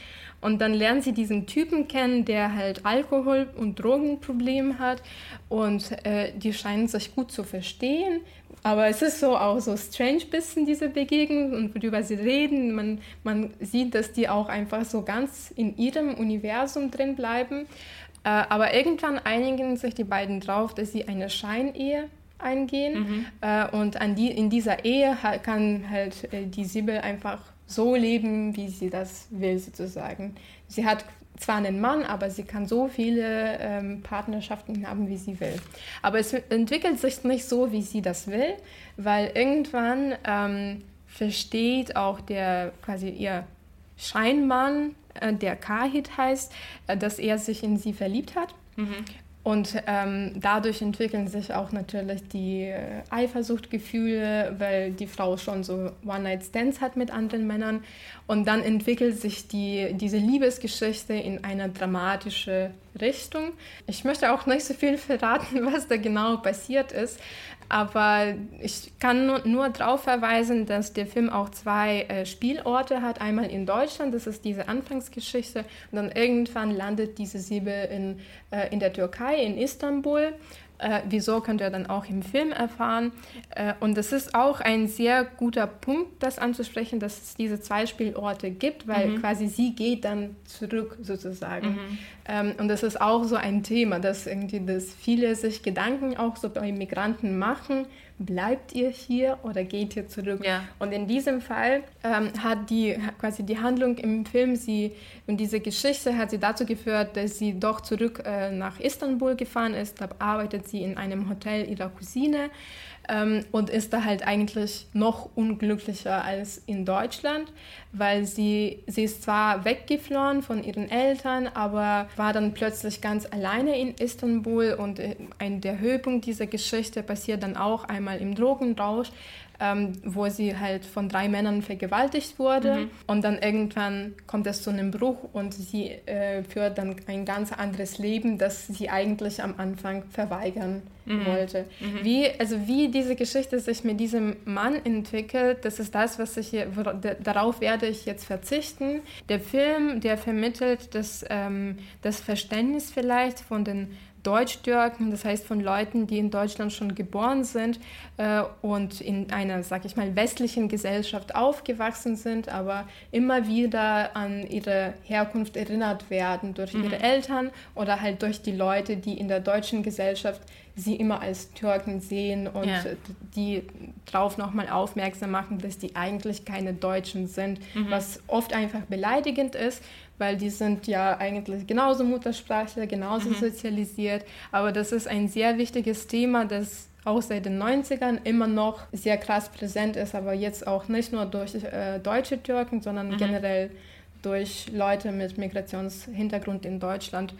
Speaker 3: Und dann lernen sie diesen Typen kennen, der halt Alkohol- und Drogenproblem hat. Und äh, die scheinen sich gut zu verstehen. Aber es ist so auch so strange bisschen, diese Begegnung und worüber sie reden. Man, man sieht, dass die auch einfach so ganz in ihrem Universum drin bleiben. Äh, aber irgendwann einigen sich die beiden drauf, dass sie eine Scheinehe eingehen. Äh, und an die, in dieser Ehe kann halt äh, die Sibyl einfach so leben, wie sie das will, sozusagen. Sie hat zwar einen Mann, aber sie kann so viele ähm, Partnerschaften haben, wie sie will. Aber es entwickelt sich nicht so, wie sie das will, weil irgendwann ähm, versteht auch der quasi ihr Scheinmann, äh, der Kahit heißt, äh, dass er sich in sie verliebt hat. Mhm. Und ähm, dadurch entwickeln sich auch natürlich die äh, Eifersuchtgefühle, weil die Frau schon so One-Night-Stands hat mit anderen Männern. Und dann entwickelt sich die, diese Liebesgeschichte in eine dramatische Richtung. Ich möchte auch nicht so viel verraten, was da genau passiert ist, aber ich kann nur, nur darauf verweisen, dass der Film auch zwei äh, Spielorte hat. Einmal in Deutschland, das ist diese Anfangsgeschichte, und dann irgendwann landet diese Siebe in, äh, in der Türkei, in Istanbul. Äh, wieso könnt ihr dann auch im Film erfahren. Äh, und es ist auch ein sehr guter Punkt, das anzusprechen, dass es diese zwei Spielorte gibt, weil mhm. quasi sie geht dann zurück sozusagen. Mhm. Ähm, und das ist auch so ein Thema, dass irgendwie dass viele sich Gedanken auch so bei Migranten machen, bleibt ihr hier oder geht ihr zurück? Ja. Und in diesem Fall ähm, hat die quasi die Handlung im Film sie und diese Geschichte hat sie dazu geführt, dass sie doch zurück äh, nach Istanbul gefahren ist. Da arbeitet sie in einem Hotel ihrer Cousine ähm, und ist da halt eigentlich noch unglücklicher als in Deutschland, weil sie, sie ist zwar weggeflohen von ihren Eltern, aber war dann plötzlich ganz alleine in Istanbul und äh, ein, der Höhepunkt dieser Geschichte passiert dann auch einmal im Drogenrausch, ähm, wo sie halt von drei Männern vergewaltigt wurde. Mhm. Und dann irgendwann kommt es zu einem Bruch und sie äh, führt dann ein ganz anderes Leben, das sie eigentlich am Anfang verweigern mhm. wollte. Mhm. Wie, also wie diese Geschichte sich mit diesem Mann entwickelt, das ist das, was ich hier, darauf werde ich jetzt verzichten. Der Film, der vermittelt das, ähm, das Verständnis vielleicht von den Deutsch-Türken, das heißt von Leuten, die in Deutschland schon geboren sind äh, und in einer, sag ich mal, westlichen Gesellschaft aufgewachsen sind, aber immer wieder an ihre Herkunft erinnert werden durch mhm. ihre Eltern oder halt durch die Leute, die in der deutschen Gesellschaft sie immer als Türken sehen und ja. die darauf nochmal aufmerksam machen, dass die eigentlich keine Deutschen sind, mhm. was oft einfach beleidigend ist, weil die sind ja eigentlich genauso Muttersprachler, genauso mhm. sozialisiert. Aber das ist ein sehr wichtiges Thema, das auch seit den 90ern immer noch sehr krass präsent ist, aber jetzt auch nicht nur durch äh, deutsche Türken, sondern mhm. generell durch Leute mit Migrationshintergrund in Deutschland.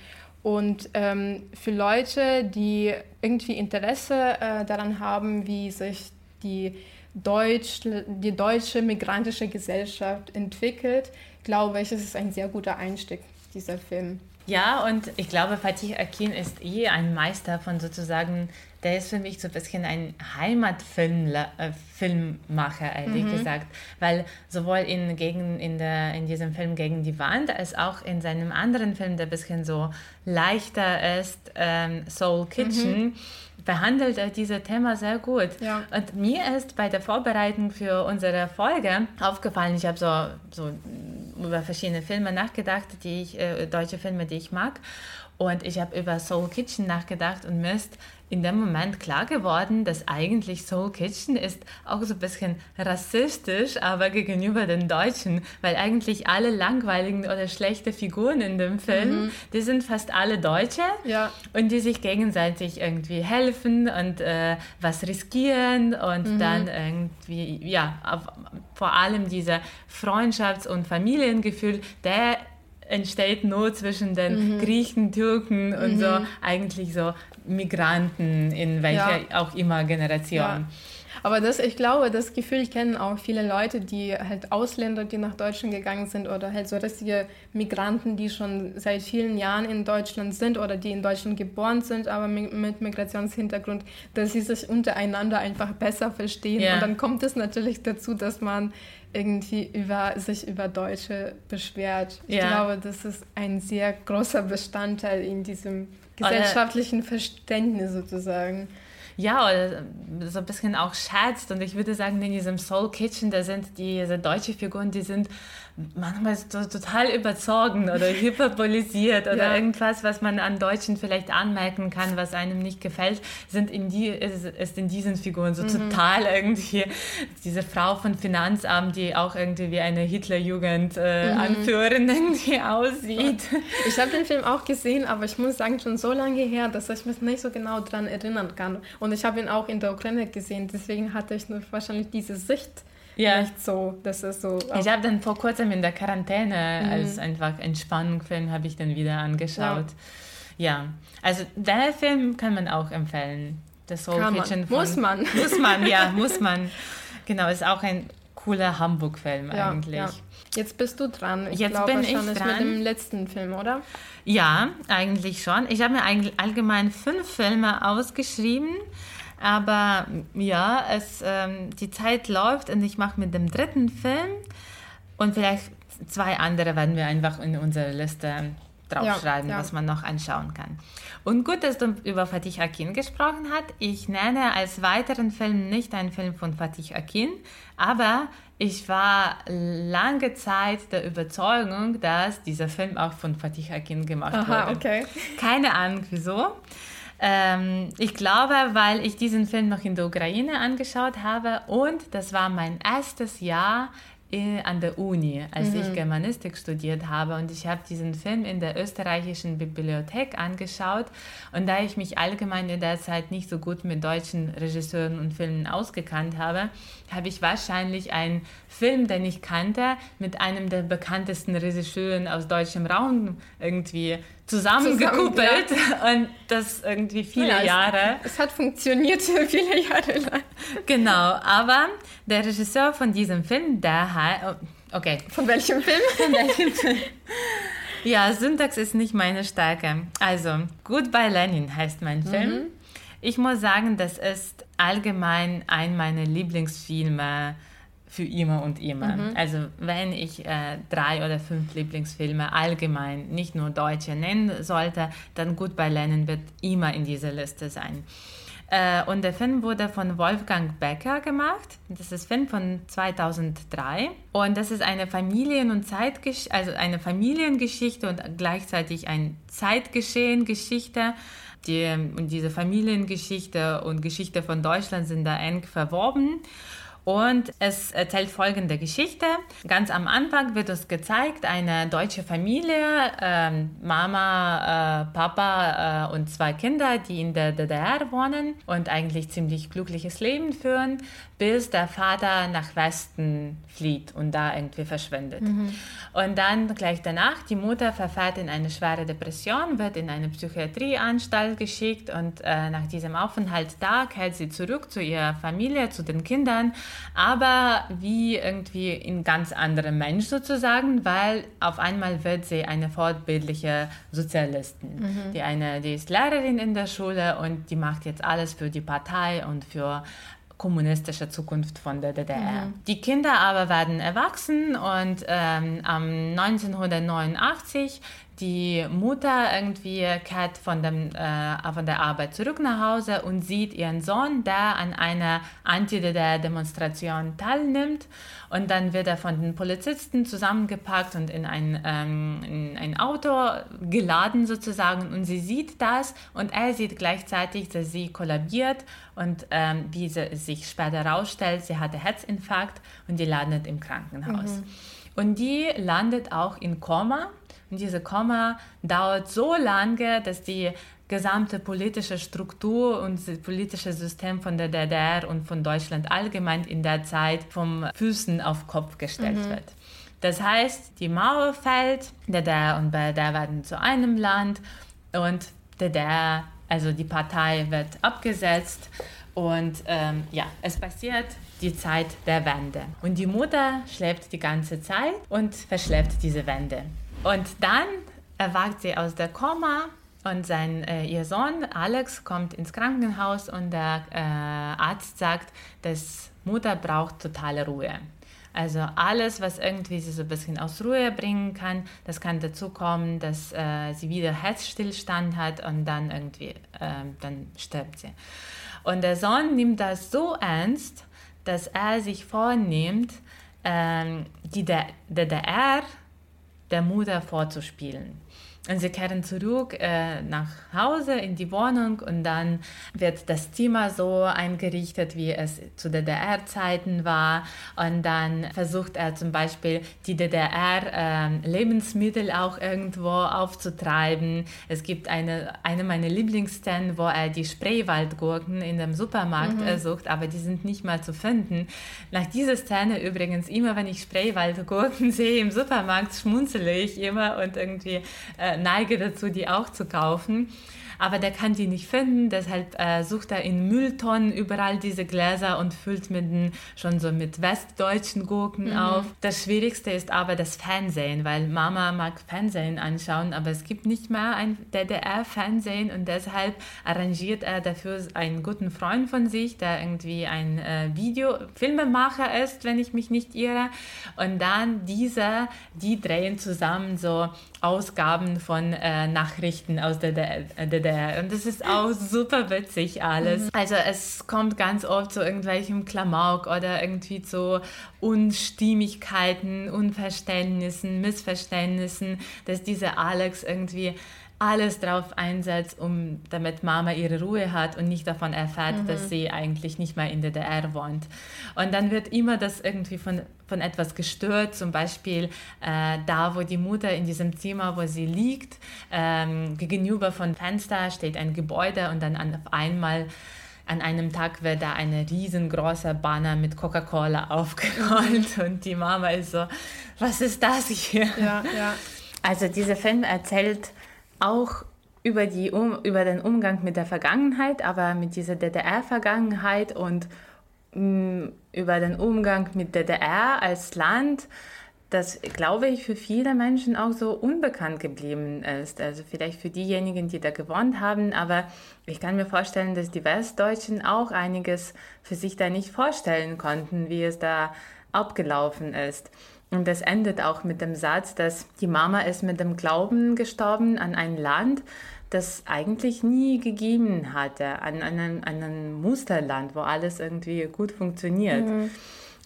Speaker 3: Und ähm, für Leute, die irgendwie Interesse äh, daran haben, wie sich die, Deutsch, die deutsche migrantische Gesellschaft entwickelt, glaube ich, es ist ein sehr guter Einstieg, dieser Film.
Speaker 1: Ja, und ich glaube, Fatih Akin ist eh ein Meister von sozusagen, der ist für mich so ein bisschen ein Heimatfilmmacher, äh, ehrlich mhm. gesagt. Weil sowohl in, gegen, in, der, in diesem Film Gegen die Wand, als auch in seinem anderen Film, der ein bisschen so leichter ist, ähm, Soul Kitchen, mhm behandelt er dieses Thema sehr gut. Ja. Und mir ist bei der Vorbereitung für unsere Folge aufgefallen, ich habe so, so über verschiedene Filme nachgedacht, die ich, äh, deutsche Filme, die ich mag. Und ich habe über Soul Kitchen nachgedacht und mir ist in dem Moment klar geworden, dass eigentlich Soul Kitchen ist auch so ein bisschen rassistisch, aber gegenüber den Deutschen, weil eigentlich alle langweiligen oder schlechte Figuren in dem Film, mhm. die sind fast alle Deutsche ja. und die sich gegenseitig irgendwie helfen und äh, was riskieren und mhm. dann irgendwie, ja, auf, vor allem dieser Freundschafts- und Familiengefühl, der entsteht nur zwischen den mhm. Griechen, Türken und mhm. so, eigentlich so Migranten in welcher ja. auch immer Generation. Ja.
Speaker 3: Aber das, ich glaube, das Gefühl kennen auch viele Leute, die halt Ausländer, die nach Deutschland gegangen sind oder halt so richtige Migranten, die schon seit vielen Jahren in Deutschland sind oder die in Deutschland geboren sind, aber mit Migrationshintergrund, dass sie sich untereinander einfach besser verstehen. Ja. Und dann kommt es natürlich dazu, dass man irgendwie über, sich über Deutsche beschwert. Ich ja. glaube, das ist ein sehr großer Bestandteil in diesem gesellschaftlichen Verständnis sozusagen.
Speaker 1: ja, so ein bisschen auch scherzt. Und ich würde sagen, in diesem Soul Kitchen, da sind diese deutsche Figuren, die sind manchmal so total überzeugt oder hyperbolisiert oder ja. irgendwas, was man an Deutschen vielleicht anmerken kann, was einem nicht gefällt, sind in die, ist, ist in diesen Figuren so mhm. total irgendwie diese Frau von Finanzamt, die auch irgendwie wie eine Hitlerjugend äh, mhm. Anführerin irgendwie aussieht.
Speaker 3: Ich habe den Film auch gesehen, aber ich muss sagen, schon so lange her, dass ich mich nicht so genau daran erinnern kann. Und ich habe ihn auch in der Ukraine gesehen, deswegen hatte ich nur wahrscheinlich diese Sicht ja. nicht so, dass es so...
Speaker 1: Ich habe dann vor kurzem in der Quarantäne mhm. als einfach Entspannungsfilm habe ich dann wieder angeschaut. Ja. ja. also der Film kann man auch empfehlen.
Speaker 3: Das Soul kann Kitchen. Man. Von, muss man.
Speaker 1: Muss man, ja, muss man. Genau, ist auch ein cooler Hamburg-Film ja, eigentlich. Ja.
Speaker 3: Jetzt bist du dran.
Speaker 1: Ich Jetzt glaube, bin ich dran. mit
Speaker 3: dem letzten Film, oder?
Speaker 1: Ja, eigentlich schon. Ich habe mir eigentlich allgemein fünf Filme ausgeschrieben. Aber ja, es, ähm, die Zeit läuft und ich mache mit dem dritten Film und vielleicht zwei andere werden wir einfach in unsere Liste draufschreiben, ja, ja. was man noch anschauen kann. Und gut, dass du über Fatih Akin gesprochen hast. Ich nenne als weiteren Film nicht einen Film von Fatih Akin, aber ich war lange Zeit der Überzeugung, dass dieser Film auch von Fatih Akin gemacht Aha, wurde. Okay. Keine Ahnung wieso. Ähm, ich glaube, weil ich diesen Film noch in der Ukraine angeschaut habe und das war mein erstes Jahr in, an der Uni, als mhm. ich Germanistik studiert habe. Und ich habe diesen Film in der österreichischen Bibliothek angeschaut. Und da ich mich allgemein in der Zeit nicht so gut mit deutschen Regisseuren und Filmen ausgekannt habe, habe ich wahrscheinlich einen Film, den ich kannte, mit einem der bekanntesten Regisseuren aus deutschem Raum irgendwie zusammengekuppelt Zusammen, und das irgendwie viele ja, Jahre.
Speaker 3: Es, es, hat funktioniert viele Jahre lang.
Speaker 1: Genau, aber der Regisseur von diesem Film, der hat, oh, okay.
Speaker 3: Von welchem Film? Von welchem Film?
Speaker 1: Ja, Syntax ist nicht meine Stärke. Also, Goodbye Lenin heißt mein. Film. Mhm. Ich muss sagen, das ist allgemein ein meiner Lieblingsfilme für immer und immer. Mhm. Also wenn ich äh, drei oder fünf Lieblingsfilme allgemein, nicht nur deutsche nennen sollte, dann Goodbye Lenin wird immer in dieser Liste sein. Äh, und der Film wurde von Wolfgang Becker gemacht. Das ist ein Film von 2003. Und das ist eine Familien- und Zeitgesch also eine Familiengeschichte und gleichzeitig ein Zeitgeschehen-Geschichte. Die, und diese Familiengeschichte und Geschichte von Deutschland sind da eng verworben. Und es erzählt folgende Geschichte. Ganz am Anfang wird uns gezeigt, eine deutsche Familie, äh, Mama, äh, Papa äh, und zwei Kinder, die in der DDR wohnen und eigentlich ziemlich glückliches Leben führen, bis der Vater nach Westen flieht und da irgendwie verschwindet. Mhm. Und dann gleich danach, die Mutter verfährt in eine schwere Depression, wird in eine Psychiatrieanstalt geschickt und äh, nach diesem Aufenthalt da kehrt sie zurück zu ihrer Familie, zu den Kindern aber wie irgendwie ein ganz anderer Mensch sozusagen, weil auf einmal wird sie eine fortbildliche Sozialistin. Mhm. Die, eine, die ist Lehrerin in der Schule und die macht jetzt alles für die Partei und für kommunistische Zukunft von der DDR. Mhm. Die Kinder aber werden erwachsen und ähm, 1989 die Mutter irgendwie kehrt von, dem, äh, von der Arbeit zurück nach Hause und sieht ihren Sohn, der an einer Anti-DDR-Demonstration teilnimmt. Und dann wird er von den Polizisten zusammengepackt und in ein, ähm, in ein Auto geladen sozusagen. Und sie sieht das und er sieht gleichzeitig, dass sie kollabiert und ähm, wie sie sich später herausstellt, sie hatte Herzinfarkt und die landet im Krankenhaus. Mhm. Und die landet auch in Koma und diese Komma dauert so lange, dass die gesamte politische Struktur und das politische System von der DDR und von Deutschland allgemein in der Zeit vom Füßen auf Kopf gestellt mhm. wird. Das heißt, die Mauer fällt, DDR und BRD werden zu einem Land und DDR, also die Partei wird abgesetzt und ähm, ja, es passiert die Zeit der Wende. Und die Mutter schläft die ganze Zeit und verschleppt diese Wende. Und dann erwacht sie aus der Koma und sein, äh, ihr Sohn Alex kommt ins Krankenhaus und der äh, Arzt sagt, dass Mutter braucht totale Ruhe. Also alles, was irgendwie sie so ein bisschen aus Ruhe bringen kann, das kann dazu kommen, dass äh, sie wieder Herzstillstand hat und dann irgendwie, äh, dann stirbt sie. Und der Sohn nimmt das so ernst, dass er sich vornimmt, ähm, die DDR der Mutter vorzuspielen. Und sie kehren zurück äh, nach Hause in die Wohnung und dann wird das Zimmer so eingerichtet, wie es zu DDR-Zeiten war. Und dann versucht er zum Beispiel die DDR-Lebensmittel äh, auch irgendwo aufzutreiben. Es gibt eine, eine meiner Lieblingsszenen, wo er die Spreewaldgurken in dem Supermarkt mhm. sucht, aber die sind nicht mal zu finden. Nach dieser Szene übrigens, immer wenn ich Spreewaldgurken sehe im Supermarkt, schmunzele ich immer und irgendwie äh, neige dazu, die auch zu kaufen aber der kann die nicht finden, deshalb äh, sucht er in Mülltonnen überall diese Gläser und füllt mit den, schon so mit westdeutschen Gurken mhm. auf. Das Schwierigste ist aber das Fernsehen, weil Mama mag Fernsehen anschauen, aber es gibt nicht mehr ein DDR-Fernsehen und deshalb arrangiert er dafür einen guten Freund von sich, der irgendwie ein äh, Video, Filmemacher ist, wenn ich mich nicht irre. Und dann dieser, die drehen zusammen so Ausgaben von äh, Nachrichten aus der DDR der. Und das ist auch super witzig alles. Mhm. Also es kommt ganz oft zu irgendwelchem Klamauk oder irgendwie zu Unstimmigkeiten, Unverständnissen, Missverständnissen, dass dieser Alex irgendwie alles drauf einsetzt, um damit Mama ihre Ruhe hat und nicht davon erfährt, mhm. dass sie eigentlich nicht mehr in der DDR wohnt. Und dann wird immer das irgendwie von, von etwas gestört, zum Beispiel äh, da, wo die Mutter in diesem Zimmer, wo sie liegt, ähm, gegenüber von Fenster steht ein Gebäude und dann auf einmal an einem Tag wird da ein riesengroßer Banner mit Coca-Cola aufgerollt und die Mama ist so, was ist das hier?
Speaker 3: Ja, ja.
Speaker 1: Also dieser Film erzählt auch über, die, um, über den Umgang mit der Vergangenheit, aber mit dieser DDR-Vergangenheit und mh, mm, über den Umgang mit DDR als Land, das, glaube ich, für viele Menschen auch so unbekannt geblieben ist. Also vielleicht für diejenigen, die da gewohnt haben, aber ich kann mir vorstellen, dass die Westdeutschen auch einiges für sich da nicht vorstellen konnten, wie es da abgelaufen ist. Und das endet auch mit dem Satz, dass die Mama ist mit dem Glauben gestorben an ein Land, das eigentlich nie gegeben hatte, an, an, ein, an ein Musterland, wo alles irgendwie gut funktioniert. Mhm.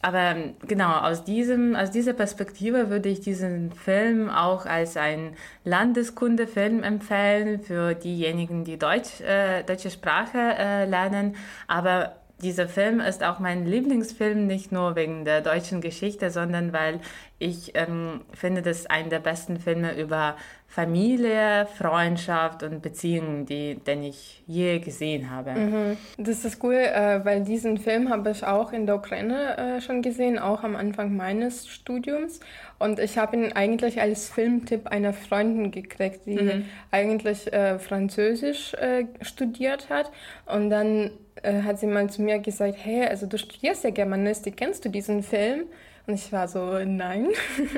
Speaker 1: Aber genau, aus, diesem, aus dieser Perspektive würde ich diesen Film auch als ein Landeskundefilm empfehlen für diejenigen, die Deutsch, äh, deutsche Sprache äh, lernen, aber dieser Film ist auch mein Lieblingsfilm, nicht nur wegen der deutschen Geschichte, sondern weil ich ähm, finde, das ist einer der besten Filme über Familie, Freundschaft und Beziehungen, die, den ich je gesehen habe.
Speaker 3: Mhm. Das ist cool, äh, weil diesen Film habe ich auch in der Ukraine äh, schon gesehen, auch am Anfang meines Studiums. Und ich habe ihn eigentlich als Filmtipp einer Freundin gekriegt, die mhm. eigentlich äh, Französisch äh, studiert hat. Und dann äh, hat sie mal zu mir gesagt, hey, also du studierst ja Germanistik, kennst du diesen Film? Und ich war so, nein.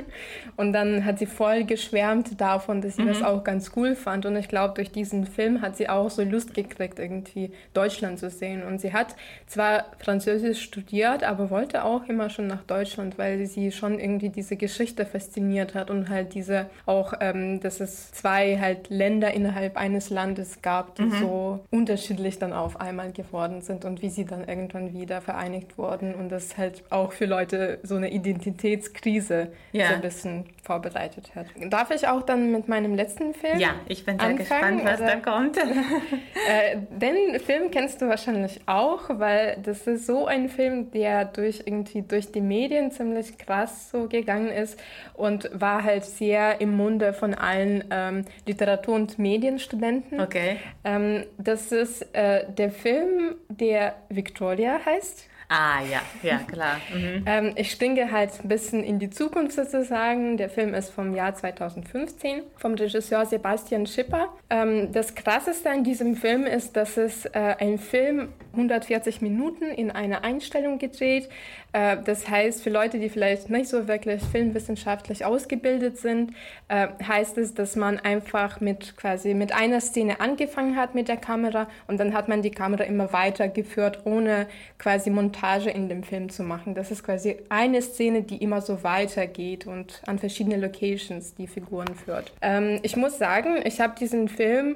Speaker 3: und dann hat sie voll geschwärmt davon, dass sie mhm. das auch ganz cool fand. Und ich glaube, durch diesen Film hat sie auch so Lust gekriegt, irgendwie Deutschland zu sehen. Und sie hat zwar Französisch studiert, aber wollte auch immer schon nach Deutschland, weil sie schon irgendwie diese Geschichte fasziniert hat und halt diese auch, ähm, dass es zwei halt Länder innerhalb eines Landes gab, die mhm. so unterschiedlich dann auf einmal geworden sind und wie sie dann irgendwann wieder vereinigt wurden. Und das halt auch für Leute so eine Idee Identitätskrise ja. so ein bisschen vorbereitet hat. Darf ich auch dann mit meinem letzten Film?
Speaker 1: Ja, ich bin sehr anfangen, gespannt, was da kommt.
Speaker 3: äh, den Film kennst du wahrscheinlich auch, weil das ist so ein Film, der durch irgendwie durch die Medien ziemlich krass so gegangen ist und war halt sehr im Munde von allen ähm, Literatur- und Medienstudenten.
Speaker 1: Okay.
Speaker 3: Ähm, das ist äh, der Film, der Victoria heißt.
Speaker 1: Ah, ja, ja, klar.
Speaker 3: Mhm. Ähm, ich springe halt ein bisschen in die Zukunft sozusagen. Der Film ist vom Jahr 2015 vom Regisseur Sebastian Schipper. Ähm, das Krasseste an diesem Film ist, dass es äh, ein Film 140 Minuten in einer Einstellung gedreht. Äh, das heißt, für Leute, die vielleicht nicht so wirklich filmwissenschaftlich ausgebildet sind, äh, heißt es, dass man einfach mit quasi mit einer Szene angefangen hat mit der Kamera und dann hat man die Kamera immer weitergeführt, ohne quasi Montage in dem Film zu machen. Das ist quasi eine Szene, die immer so weitergeht und an verschiedene Locations die Figuren führt. Ähm, ich muss sagen, ich habe diesen Film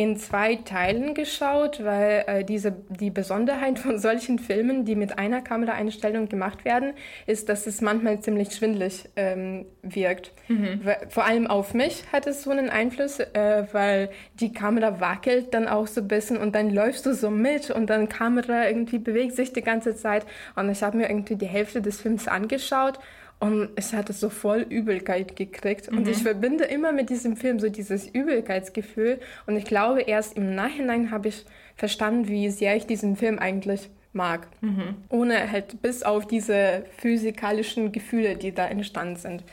Speaker 3: in zwei Teilen geschaut, weil äh, diese, die Besonderheit von solchen Filmen, die mit einer Kameraeinstellung gemacht werden, ist, dass es manchmal ziemlich schwindlig ähm, wirkt. Mhm. Vor allem auf mich hat es so einen Einfluss, äh, weil die Kamera wackelt dann auch so ein bisschen und dann läufst du so mit und dann Kamera irgendwie bewegt sich die ganze Zeit. Und ich habe mir irgendwie die Hälfte des Films angeschaut und ich hatte so voll Übelkeit gekriegt. Mhm. Und ich verbinde immer mit diesem Film so dieses Übelkeitsgefühl. Und ich glaube, erst im Nachhinein habe ich verstanden, wie sehr ich diesen Film eigentlich mag. Mhm. Ohne halt bis auf diese physikalischen Gefühle, die da entstanden sind.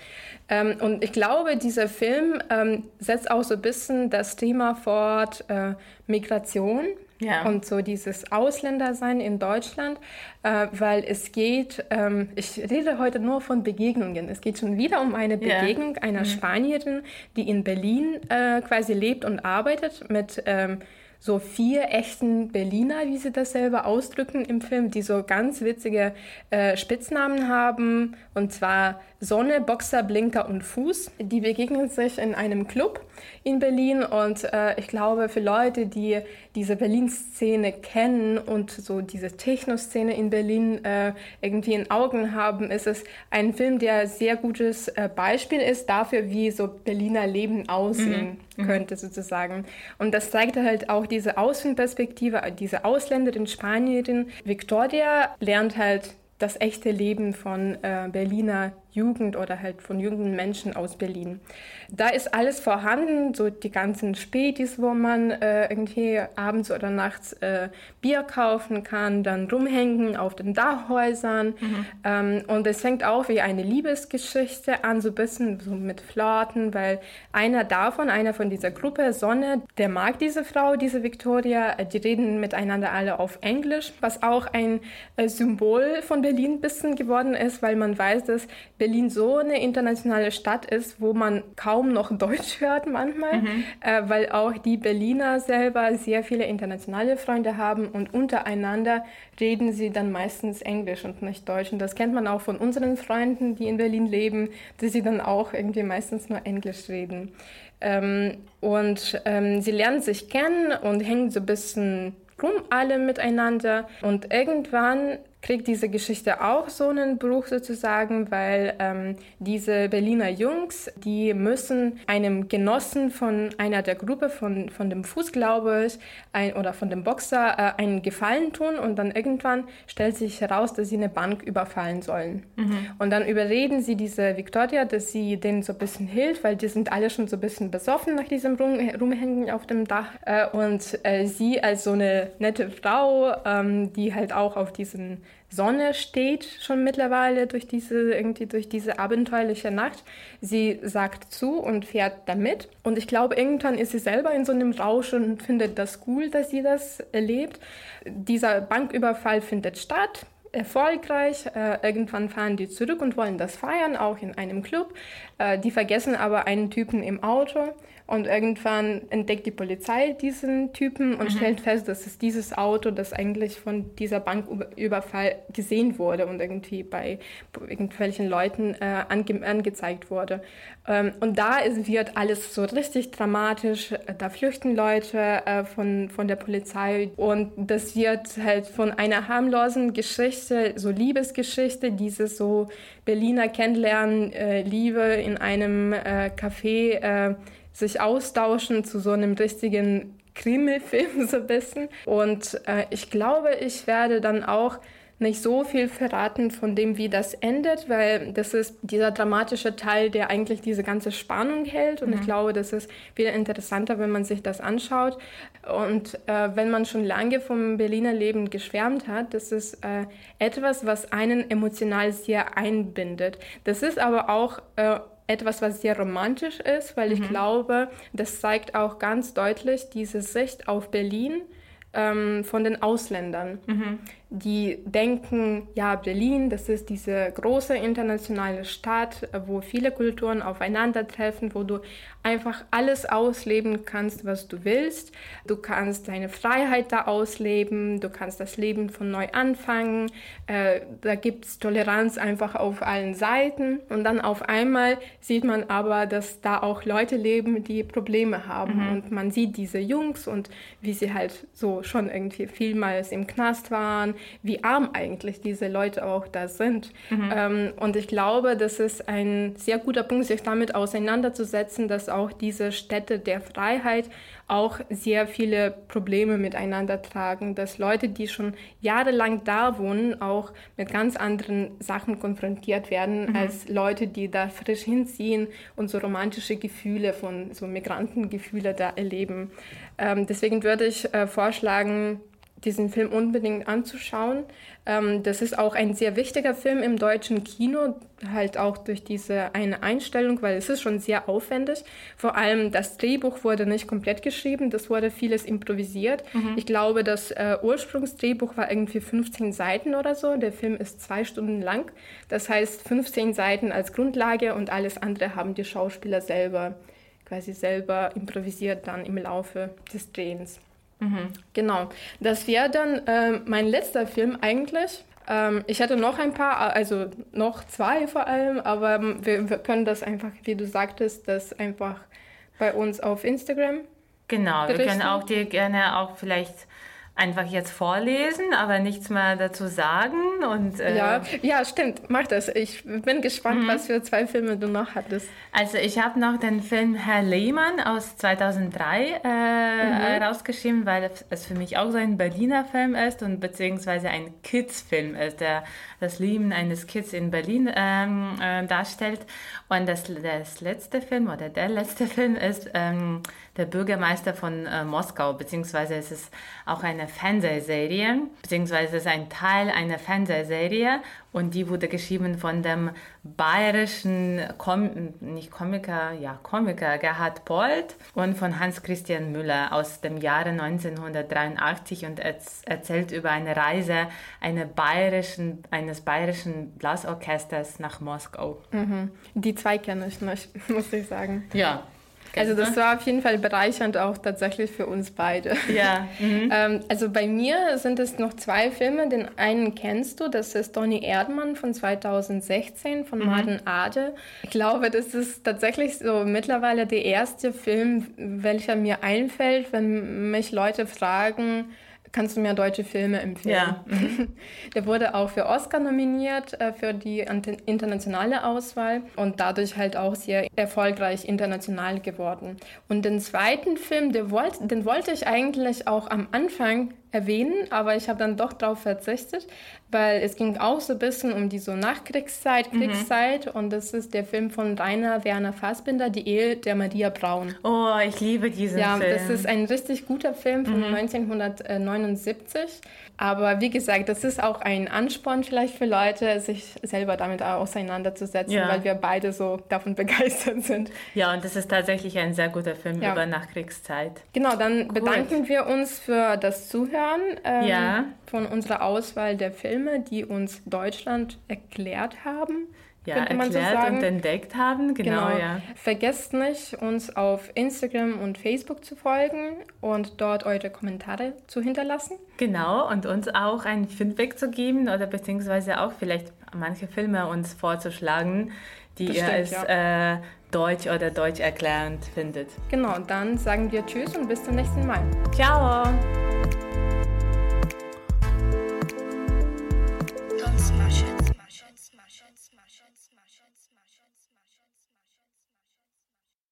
Speaker 3: Ähm, und ich glaube, dieser Film ähm, setzt auch so ein bisschen das Thema fort, äh, Migration ja. Und so dieses Ausländersein in Deutschland, äh, weil es geht, ähm, ich rede heute nur von Begegnungen. Es geht schon wieder um eine Begegnung ja. einer mhm. Spanierin, die in Berlin äh, quasi lebt und arbeitet mit ähm, so vier echten Berliner, wie sie das selber ausdrücken im Film, die so ganz witzige äh, Spitznamen haben. Und zwar Sonne, Boxer, Blinker und Fuß. Die begegnen sich in einem Club in Berlin und äh, ich glaube, für Leute, die diese Berlin-Szene kennen und so diese Techno-Szene in Berlin äh, irgendwie in Augen haben, ist es ein Film, der sehr gutes äh, Beispiel ist dafür, wie so Berliner Leben aussehen mhm. mhm. könnte sozusagen. Und das zeigt halt auch diese Außenperspektive, diese Ausländerin, Spanierin. Victoria lernt halt das echte Leben von äh, Berliner Jugend oder halt von jungen Menschen aus Berlin. Da ist alles vorhanden, so die ganzen Spätis, wo man äh, irgendwie abends oder nachts äh, Bier kaufen kann, dann rumhängen auf den Dachhäusern. Mhm. Ähm, und es fängt auch wie eine Liebesgeschichte an, so ein bisschen so mit Flirten, weil einer davon, einer von dieser Gruppe, Sonne, der mag diese Frau, diese Victoria, die reden miteinander alle auf Englisch, was auch ein äh, Symbol von Berlin ein bisschen geworden ist, weil man weiß, dass Berlin Berlin so eine internationale Stadt ist, wo man kaum noch Deutsch hört manchmal, mhm. äh, weil auch die Berliner selber sehr viele internationale Freunde haben und untereinander reden sie dann meistens Englisch und nicht Deutsch. Und das kennt man auch von unseren Freunden, die in Berlin leben, dass sie dann auch irgendwie meistens nur Englisch reden. Ähm, und ähm, sie lernen sich kennen und hängen so ein bisschen rum alle miteinander. Und irgendwann kriegt diese Geschichte auch so einen Bruch sozusagen, weil ähm, diese Berliner Jungs, die müssen einem Genossen von einer der Gruppe, von, von dem Fuß, glaube ich, ein, oder von dem Boxer, äh, einen Gefallen tun und dann irgendwann stellt sich heraus, dass sie eine Bank überfallen sollen. Mhm. Und dann überreden sie diese Victoria, dass sie denen so ein bisschen hilft, weil die sind alle schon so ein bisschen besoffen nach diesem Rum, Rumhängen auf dem Dach. Äh, und äh, sie als so eine nette Frau, ähm, die halt auch auf diesen Sonne steht schon mittlerweile durch diese, irgendwie durch diese abenteuerliche Nacht. Sie sagt zu und fährt damit. Und ich glaube, irgendwann ist sie selber in so einem Rausch und findet das cool, dass sie das erlebt. Dieser Banküberfall findet statt erfolgreich. Äh, irgendwann fahren die zurück und wollen das feiern, auch in einem Club. Äh, die vergessen aber einen Typen im Auto und irgendwann entdeckt die Polizei diesen Typen und mhm. stellt fest, dass es dieses Auto, das eigentlich von dieser Banküberfall gesehen wurde und irgendwie bei irgendwelchen Leuten äh, ange angezeigt wurde. Ähm, und da ist, wird alles so richtig dramatisch. Da flüchten Leute äh, von, von der Polizei und das wird halt von einer harmlosen Geschichte, so Liebesgeschichte, dieses so Berliner Kennenlernen, äh, Liebe in einem äh, Café, äh, sich austauschen zu so einem richtigen Krimi-Film so ein bisschen. Und äh, ich glaube, ich werde dann auch nicht so viel verraten von dem, wie das endet, weil das ist dieser dramatische Teil, der eigentlich diese ganze Spannung hält. Und mhm. ich glaube, das ist wieder interessanter, wenn man sich das anschaut. Und äh, wenn man schon lange vom Berliner Leben geschwärmt hat, das ist äh, etwas, was einen emotional sehr einbindet. Das ist aber auch äh, etwas, was sehr romantisch ist, weil ich mhm. glaube, das zeigt auch ganz deutlich diese Sicht auf Berlin ähm, von den Ausländern. Mhm. Die denken, ja, Berlin, das ist diese große internationale Stadt, wo viele Kulturen aufeinandertreffen, wo du einfach alles ausleben kannst, was du willst. Du kannst deine Freiheit da ausleben, du kannst das Leben von neu anfangen. Äh, da gibt es Toleranz einfach auf allen Seiten. Und dann auf einmal sieht man aber, dass da auch Leute leben, die Probleme haben. Mhm. Und man sieht diese Jungs und wie sie halt so schon irgendwie vielmals im Knast waren, wie arm eigentlich diese Leute auch da sind. Mhm. Ähm, und ich glaube, das ist ein sehr guter Punkt, sich damit auseinanderzusetzen, dass auch diese Städte der Freiheit auch sehr viele Probleme miteinander tragen, dass Leute, die schon jahrelang da wohnen, auch mit ganz anderen Sachen konfrontiert werden mhm. als Leute, die da frisch hinziehen und so romantische Gefühle von so Migrantengefühle da erleben. Ähm, deswegen würde ich äh, vorschlagen, diesen Film unbedingt anzuschauen. Ähm, das ist auch ein sehr wichtiger Film im deutschen Kino, halt auch durch diese eine Einstellung, weil es ist schon sehr aufwendig. Vor allem das Drehbuch wurde nicht komplett geschrieben, das wurde vieles improvisiert. Mhm. Ich glaube, das äh, Ursprungsdrehbuch war irgendwie 15 Seiten oder so. Der Film ist zwei Stunden lang. Das heißt 15 Seiten als Grundlage und alles andere haben die Schauspieler selber quasi selber improvisiert dann im Laufe des Drehens. Mhm. Genau. Das wäre dann äh, mein letzter Film eigentlich. Ähm, ich hatte noch ein paar, also noch zwei vor allem, aber wir, wir, können das einfach, wie du sagtest, das einfach bei uns auf Instagram.
Speaker 1: Genau, berichten. wir können auch dir gerne auch vielleicht einfach jetzt vorlesen, aber nichts mehr dazu sagen. Und,
Speaker 3: äh ja, ja, stimmt, mach das. Ich bin gespannt, mhm. was für zwei Filme du noch hattest.
Speaker 1: Also ich habe noch den Film Herr Lehmann aus 2003 äh, mhm. rausgeschrieben, weil es für mich auch so ein Berliner Film ist und beziehungsweise ein Kids-Film ist, der das Leben eines Kids in Berlin ähm, äh, darstellt. Und das, das letzte Film oder der letzte Film ist ähm, der Bürgermeister von äh, Moskau, beziehungsweise es ist auch eine Fernsehserie, beziehungsweise es ist ein Teil einer Fernsehserie und die wurde geschrieben von dem bayerischen Kom nicht Komiker, ja Komiker Gerhard Polt und von Hans Christian Müller aus dem Jahre 1983 und erzählt über eine Reise eine bayerischen, eines bayerischen Blasorchesters nach Moskau.
Speaker 3: Mhm. Die zwei kenne ich nicht, muss ich sagen.
Speaker 1: Ja,
Speaker 3: also das war auf jeden Fall bereichernd auch tatsächlich für uns beide.
Speaker 1: Ja.
Speaker 3: Mhm. ähm, also bei mir sind es noch zwei Filme. Den einen kennst du, das ist Donny Erdmann von 2016 von mhm. Martin Ade. Ich glaube, das ist tatsächlich so mittlerweile der erste Film, welcher mir einfällt, wenn mich Leute fragen, kannst du mir deutsche Filme empfehlen. Ja. Der wurde auch für Oscar nominiert, äh, für die internationale Auswahl und dadurch halt auch sehr erfolgreich international geworden. Und den zweiten Film, den wollte ich eigentlich auch am Anfang erwähnen, aber ich habe dann doch darauf verzichtet, weil es ging auch so ein bisschen um die so Nachkriegszeit, mhm. Kriegszeit mhm. und das ist der Film von Rainer Werner Fassbinder, Die Ehe der Maria Braun.
Speaker 1: Oh, ich liebe diesen ja, Film.
Speaker 3: Ja, das ist ein richtig guter Film von mhm. 1979, aber wie gesagt, das ist auch ein Ansporn vielleicht für Leute, sich selber damit auseinanderzusetzen, ja. weil wir beide so davon begeistert sind.
Speaker 1: Ja, und das ist tatsächlich ein sehr guter Film ja. über Nachkriegszeit.
Speaker 3: Genau, dann cool. bedanken wir uns für das Zuhören ähm, ja. von unserer Auswahl der Filme, die uns Deutschland erklärt haben
Speaker 1: ja, erklärt so und entdeckt haben. Genau, genau, ja.
Speaker 3: Vergesst nicht, uns auf Instagram und Facebook zu folgen und dort eure Kommentare zu hinterlassen.
Speaker 1: Genau, und uns auch ein Feedback zu geben oder beziehungsweise auch vielleicht manche Filme uns vorzuschlagen, die Bestimmt, ihr als ja. äh, deutsch oder deutsch erklärend findet.
Speaker 3: Genau, dann sagen wir Tschüss und bis zum nächsten Mal.
Speaker 1: Ciao!